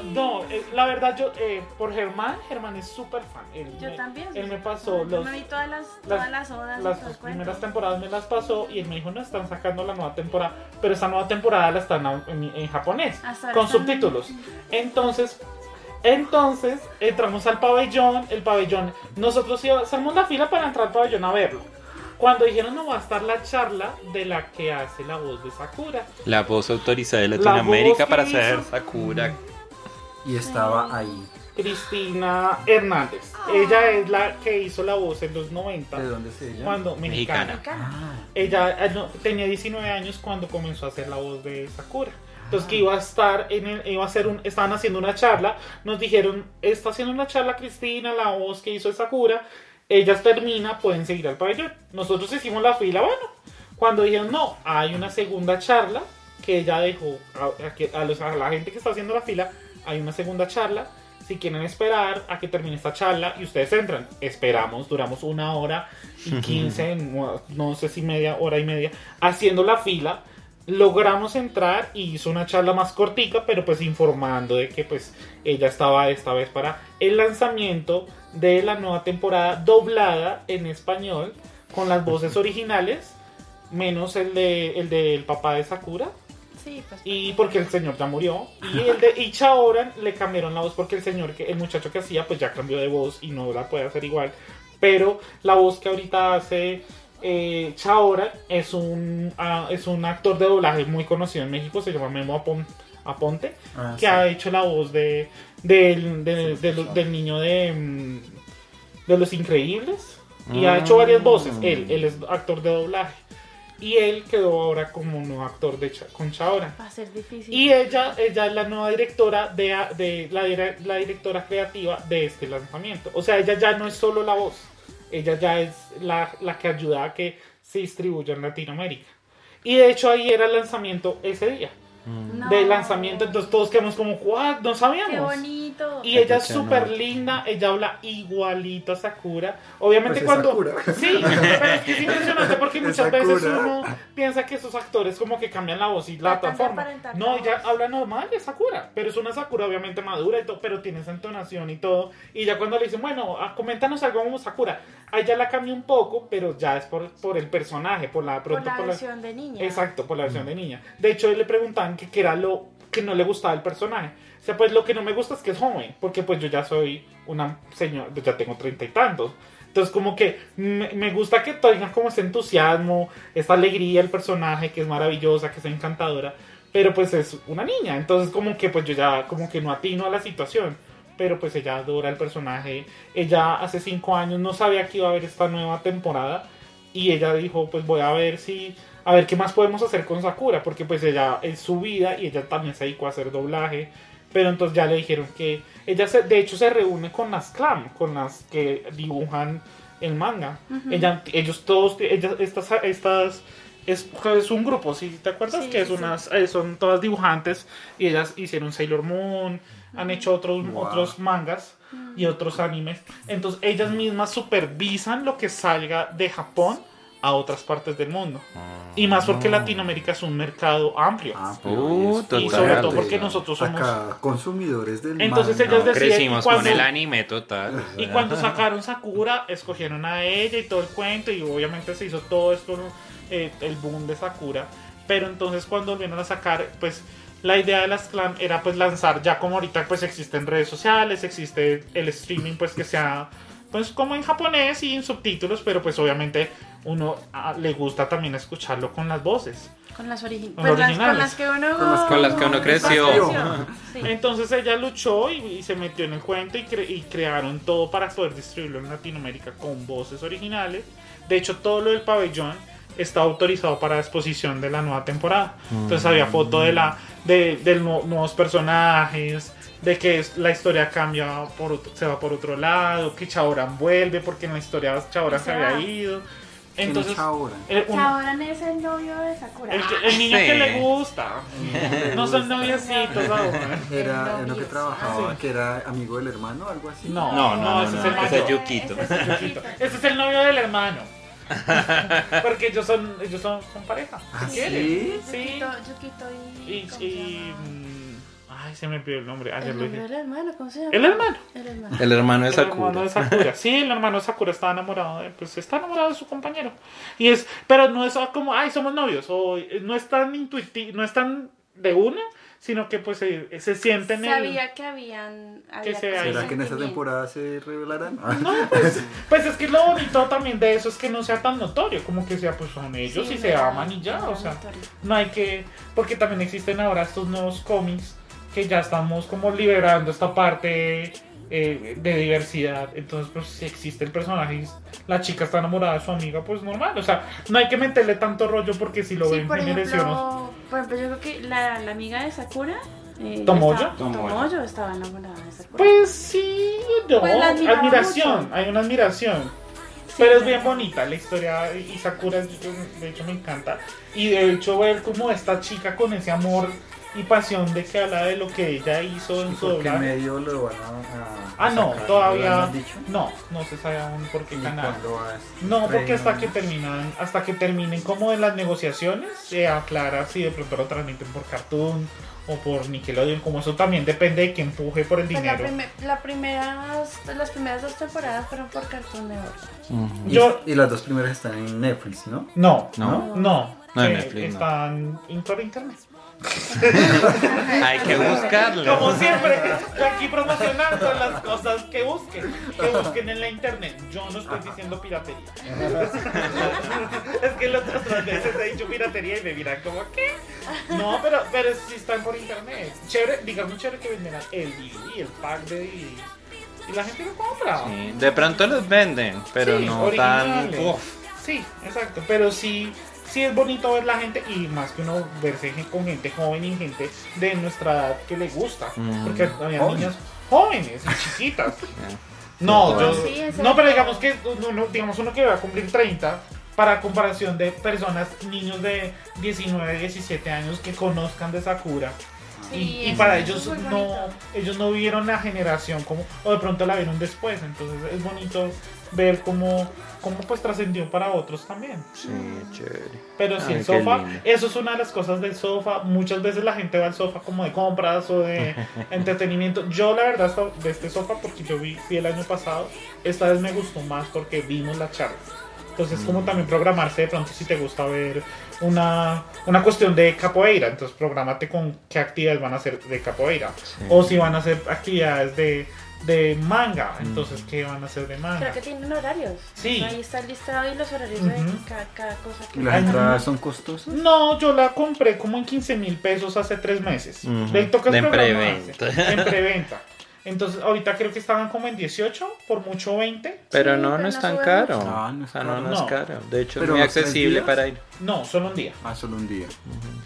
no, eh, la verdad, yo, eh, por Germán, Germán es súper fan. Él Yo me, también. Él me pasó Yo los, me vi todas las, todas las odas. las primeras temporadas, me las pasó y él me dijo, no, están sacando la nueva temporada, pero esa nueva temporada la están en, en japonés, Hasta ahora con subtítulos. Entonces, entonces, entramos al pabellón, el pabellón, nosotros íbamos- hacemos la fila para entrar al pabellón a verlo. Cuando dijeron no va a estar la charla de la que hace la voz de Sakura. La voz autorizada de La Latinoamérica para hizo- Sakura. Y estaba ahí. Cristina Hernández. Ella es la que hizo la voz en los 90. ¿De dónde es ella? Cuando mexicana. Mexicana. Ah, Ella eh, no, tenía 19 años cuando comenzó a hacer la voz de Sakura. Entonces que iba a estar en el, iba a hacer un, estaban haciendo una charla, nos dijeron, está haciendo una charla Cristina, la voz que hizo Sakura, ellas termina, pueden seguir al pabellón. Nosotros hicimos la fila, bueno, cuando dijeron, no, hay una segunda charla que ella dejó a, a los- a la gente que está haciendo la fila, hay una segunda charla. Si quieren esperar a que termine esta charla y ustedes entran, esperamos, duramos una hora y 15, no, no sé si media hora y media, haciendo la fila. Logramos entrar y hizo una charla más cortica, pero pues informando de que pues ella estaba esta vez para el lanzamiento de la nueva temporada doblada en español con las voces originales, menos el de el del papá de Sakura, Sí, pues. y porque el señor ya murió y el de Ichaoran le cambiaron la voz porque el señor que el muchacho que hacía pues ya cambió de voz y no la puede hacer igual pero la voz que ahorita hace eh, Chaoran es un ah, es un actor de doblaje muy conocido en México se llama Memo Apon- Aponte ah, que sí. ha hecho la voz de del, de- de- del niño de mm, de los increíbles y ha hecho varias voces él él es actor de doblaje y él quedó ahora como nuevo actor de Cha- con Chaoran Va a ser difícil. y ella, ella es la nueva directora de, de la, la directora creativa de este lanzamiento. O sea, ella ya no es solo la voz, ella ya es la, la que ayuda a que se distribuya en Latinoamérica. Y de hecho ahí era el lanzamiento ese día. No. De lanzamiento, entonces todos quedamos como, ¿what? No sabíamos. Qué bonito. Y ella es Qué súper linda, ella habla igualito a Sakura. Obviamente Pues es cuando... Sakura. Sí, pero es que es impresionante porque muchas veces uno piensa que esos actores como que cambian la voz y la de transforman. No, la ella habla normal de Sakura, pero es una Sakura obviamente madura y todo, pero tiene esa entonación y todo. Y ya cuando le dicen, bueno, ah, coméntanos algo como Sakura, a ella la cambia un poco, pero ya es por, por el personaje, por la... por pronto la por la- versión de niña. Exacto, por la versión de niña. De hecho, le que era lo que no le gustaba del personaje. O sea, pues lo que no me gusta es que es joven, porque pues yo ya soy una señora, ya tengo treinta y tantos. Entonces como que me, gusta que tenga como ese entusiasmo, esta alegría el personaje, que es maravillosa, que es encantadora, pero pues es una niña. Entonces como que pues yo ya como que no atino a la situación. Pero pues ella adora el personaje. Ella hace cinco años no sabía que iba a haber esta nueva temporada y ella dijo pues voy a ver si a ver qué más podemos hacer con Sakura porque pues ella es su vida y ella también se dedicó a hacer doblaje. Pero entonces ya le dijeron que ella se, de hecho se reúne con las clam con las que dibujan el manga. Ella, ellos todos ellas, estas estas es, es un grupo si te acuerdas Sí, que es sí, sí. unas eh, son todas dibujantes y ellas hicieron Sailor Moon han hecho otros Wow. otros mangas y otros animes. Entonces ellas mismas supervisan lo que salga de Japón a otras partes del mundo. Y más porque Latinoamérica es un mercado amplio. Ah, Uh, pero y es sobre todo porque nosotros somos... Acá, consumidores del Entonces ellas decían Crecimos cuando- con el anime total. Y cuando sacaron Sakura, escogieron a ella y todo el cuento, y obviamente se hizo todo esto, eh, el boom de Sakura. Pero entonces cuando volvieron a sacar, pues la idea de las clan era pues lanzar, ya como ahorita pues existen redes sociales, existe el streaming pues que sea pues como en japonés y en subtítulos, pero pues obviamente uno ah, le gusta también escucharlo con las voces. Con las, origi- Con pues las, originales. con las que uno... Con las- con las que uno creció. Sí. Entonces ella luchó y, y se metió en el cuento y, cre- y crearon todo para poder distribuirlo en Latinoamérica con voces originales. De hecho, todo lo del pabellón está autorizado para exposición de la nueva temporada. Entonces había foto de la de, de nu- nuevos personajes, de que la historia cambia por otro- se va por otro lado, que Chaoran vuelve porque en la historia Chaoran se Se había ido. Entonces, un- Chaoran es el novio de Sakura. el, niño Sí. que le gusta. No son noviecitos ahora. Era lo que trabajaba, Sí. que era amigo del hermano, algo así. No, No, no, no, ese no, es el ese es Yukito. Ese es Yukito. Ese es el novio del hermano. Porque ellos son, ellos son, son pareja. ¿Ah, sí? Sí. Yukito, Yukito y... ay, se me olvidó el nombre. Ayer El lo dije. del hermano, ¿cómo se llama? El hermano. El hermano. El hermano de El hermano de Sakura. Sakura. Sí, el hermano de Sakura está enamorado de, pues está enamorado de su compañero. Y es, pero no es como, ay, somos novios. O eh, no es tan intuitivo, no es tan de una, sino que pues se, se sienten en el. Sabía que habían... había se- ¿Será que en esta temporada se revelarán? No, pues, pues es que lo bonito también de eso es que no sea tan notorio, como que sea, pues son ellos Sí, y se aman y ya, o sea, notorio. no hay que, porque también existen ahora estos nuevos cómics que ya estamos como liberando esta parte eh, de diversidad, entonces pues si existe el personaje y la chica está enamorada de su amiga, pues normal, o sea, no hay que meterle tanto rollo porque si lo Sí, ven por ejemplo, por ejemplo, yo creo que la, la amiga de Sakura... Eh, ¿Tomoyo? estaba- Tomoyo. Tomoyo estaba enamorada de Sakura. Pues sí, no, Pues admiración, mucho. hay una admiración. Pero es bien bonita la historia y Sakura, de hecho, me encanta. Y de hecho, ver como esta chica con ese amor y pasión de que habla de lo que ella hizo en ¿Y su doblaje. medio lo van a, a Ah, no, sacar? ¿No lo todavía no, no se sabe aún por qué ¿Y canal. cuándo va a No, porque hasta que terminan, hasta que terminen como en las negociaciones, se aclara si de pronto lo transmiten por Cartoon o por Nickelodeon, como eso también depende de que empuje por el Pues la, dinero. la primeras, las primeras dos temporadas fueron por Cartoon Network. Ujú. Y, Yo- y las dos primeras están en Netflix, ¿no? No, No. no, No en que Netflix, están en por internet. Hay que buscarlo. Como siempre, aquí promocionando las cosas que busquen, que busquen en la internet. Yo no estoy diciendo piratería. es que las otras veces he dicho piratería y me miran como, ¿qué? No, pero, pero sí están por internet. Chévere, digamos chévere que venderán el DVD, el pack de DVD. Y la gente lo compra. Sí, De pronto los venden, pero Sí, no tan. originales. Uf. Sí, exacto. Pero sí, sí es bonito ver la gente y más que uno verse con gente joven y gente de nuestra edad que le gusta. Mm. Porque había Joven. niñas jóvenes y chiquitas. No, yo, Sí, no, pero digamos que uno, digamos uno que va a cumplir 30 para comparación de personas, niños de 19, 17 años que conozcan de Sakura. Sí, y, y para ellos no, ellos no vivieron la generación como, o de pronto la vieron después, entonces es bonito ver cómo, cómo pues trascendió para otros también. Sí, chévere. Pero si Ay, el sofá, eso es una de las cosas del sofá, muchas veces la gente va al sofá como de compras o de entretenimiento. Yo la verdad de este sofá, porque yo vi, fui el año pasado, esta vez me gustó más porque vimos la charla. Entonces como Mm. también programarse de pronto si te gusta ver una, una cuestión de capoeira, entonces programate con qué actividades van a hacer de capoeira. O si van a hacer actividades de, de manga, entonces qué van a hacer de manga. Creo que tienen horarios. Sí. Ahí está el listado y los horarios Ujú. de cada, cada cosa que ¿Y las entradas son costosas? No, yo la compré como en 15 mil pesos hace tres meses. Ujú. Le toca De programarse. preventa. En preventa. Entonces, ahorita creo que estaban como en 18, por mucho 20. Pero Sí, no, no no es tan caro. Ah, no o es sea, no, caro. no No. es caro. De hecho, es muy accesible para ir. No, solo un día. Ah, solo un día.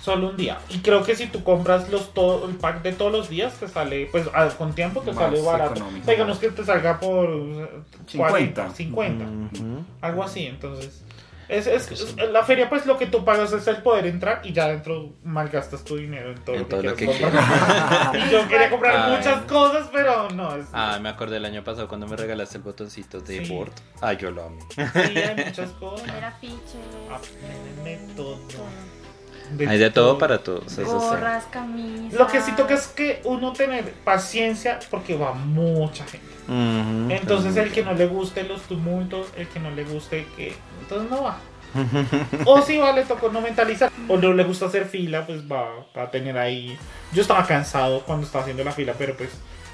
Solo un día. Y creo que si tú compras los todo, el pack de todos los días, te sale, pues a- con tiempo te Más sale barato. digamos que te salga por eh, 40, 50. 50. Ujú. Algo así, entonces. Es, es- es- la feria, pues lo que tú pagas es el poder entrar y ya dentro malgastas tu dinero en todo En lo que, todo lo quieras que comprar. y yo quería comprar Ay. muchas cosas, pero no. Es, Ah, me acordé el año pasado cuando me regalaste el botoncito de Sí. board. Ah, yo lo amé. Sí, hay muchas cosas. Era Aprende eh, todo. Hay de todo para todos. Gorras, camisas. Lo que sí toca es que uno tener paciencia porque va mucha gente. Entonces el que no le guste los tumultos, el que no le guste que... Entonces no va. O si va, le tocó no mentalizar. O no le gusta hacer fila, pues va, va a tener ahí... Yo estaba cansado cuando estaba haciendo la fila, pero pues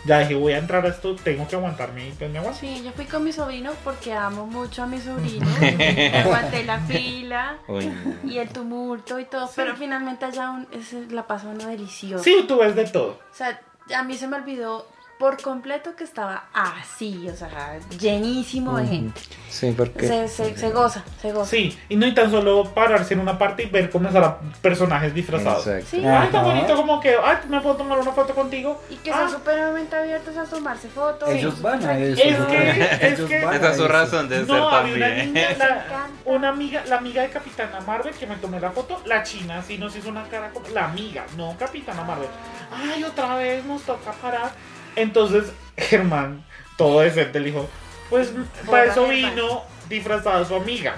ya dije, voy a entrar a esto, tengo que aguantarme y pues me aguanto. Sí, yo fui con mi sobrino porque amo mucho a mi sobrino. Me aguanté la fila Uy, y el tumulto y todo, pero finalmente allá un- ese- la pasó uno delicioso. Sí, tú ves de todo. O sea, a mí se me olvidó por completo que estaba así, o sea, llenísimo de gente. Sí, porque Se, se, se goza, se goza. Sí, y no y tan solo pararse en una parte y ver cómo estarán personajes disfrazados. Exacto. Sí. Ay, tan bonito como que, ay, me puedo tomar una foto contigo. Y que Ah, son supremamente abiertos a tomarse fotos. Ellos son van a eso. Es ¿no? que- es Ellos que- van a Esa es su razón de ser No, había una también. niña, la- una amiga, la amiga de Capitana Marvel que me tomé la foto, la china, sí nos hizo una cara como la amiga, no Capitana Marvel. Ay, otra vez nos toca parar. Entonces, Germán, todo decente, le dijo, pues para eso vino disfrazada su amiga.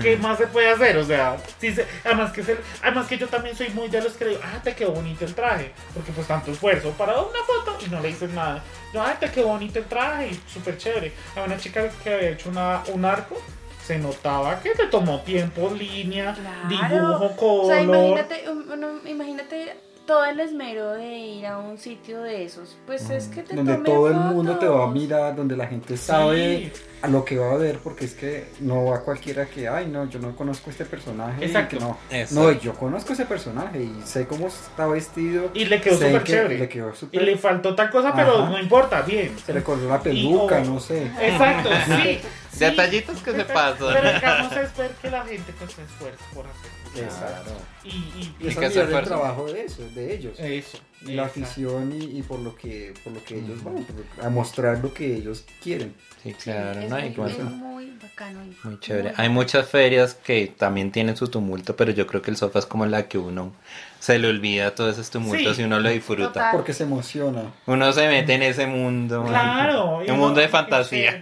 ¿Qué más se puede hacer? O sea, sí se- además que se- además que yo también soy muy de los que digo, ah, te quedó bonito el traje, porque pues tanto esfuerzo para una foto y no le dices nada. Yo, ay, te quedó bonito el traje y súper chévere. Había una chica que había hecho una, un arco, se notaba que te tomó tiempo, línea, Claro. dibujo, color. O sea, imagínate, um, imagínate todo el esmero de ir a un sitio de esos. Pues es que te Donde todo el mundo te va a mirar, donde la gente sabe a lo que va a ver, porque es que no va cualquiera que, ay, no, yo no conozco este personaje. y Exacto. que no. Exacto. no, yo conozco ese personaje y sé cómo está vestido. Y le quedó súper que chévere. Le quedó Y le faltó tal cosa, pero Ajá. no importa, bien. Se le corrió la peluca, Y- o- no sé. Exacto, sí. sí. Detallitos que se pasan. Pero el caso es ver que la gente pues se esfuerza por hacer. Exacto. Y, y, Y es que se el trabajo de eso, de ellos. eso. Y la exacto. afición y, y por lo que por lo que ellos van, a mostrar lo que ellos quieren. Sí, claro, es, ¿no? muy, Y como es eso. muy bacano. y Muy chévere. muy Hay muchas ferias que también tienen su tumulto, pero yo creo que el sofá es como la que uno se le olvida todos esos tumultos Sí. y uno lo disfruta. Total. Porque se emociona. Uno se mete en ese mundo. Claro. Un mundo de fantasía.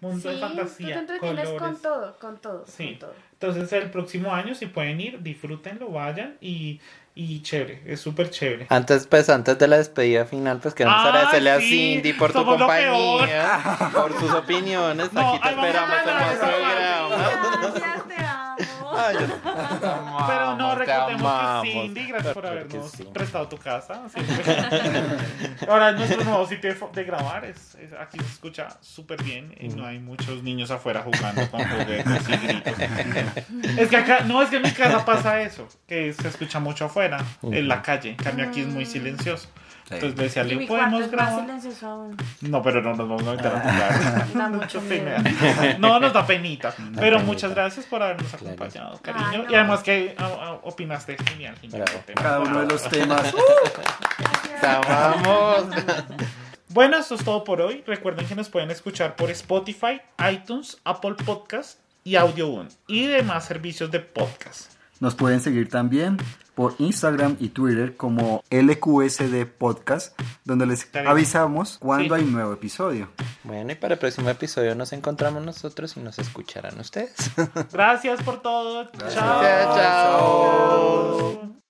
Mundo de Sí, fantasía. tú te entretienes colores. con todo, con todo, Sí. con todo. Entonces el próximo año si pueden ir, disfrútenlo, vayan y, y chévere, es súper chévere. Antes, pues, antes de la despedida final, pues queremos Ah, agradecerle a Cindy por tu somos lo compañía, por sus opiniones. No, Aquí te esperamos en hablar más Ay, yo- te amamos, Pero no, recordemos que Cindy, gracias por habernos sí. prestado tu casa. siempre. Ahora nuestro nuevo sitio de grabar, es, es- aquí se escucha súper bien y no hay muchos niños afuera jugando con juguetes y gritos. Es que acá, no, es que en mi casa pasa eso, que se escucha mucho afuera, en la calle, en cambio aquí es muy silencioso. Entonces le decía, ¿le podemos grabar? No, pero no nos vamos a meter a jugar. Da mucho. No, nos da penita. Pero penita. muchas gracias por habernos Claro. acompañado, cariño. Ay, no. y además que ah, ah, opinaste genial. genial. Cada uno de los temas. Te amamos. Bueno, eso es todo por hoy. Recuerden que nos pueden escuchar por Spotify, iTunes, Apple Podcast y Audio One y demás servicios de podcast. Nos pueden seguir también por Instagram y Twitter como LQSD Podcast, donde les avisamos cuando Sí. hay nuevo episodio. Bueno, y para el próximo episodio nos encontramos nosotros y nos escucharán ustedes. Gracias por todo. Chao. Chao, chao.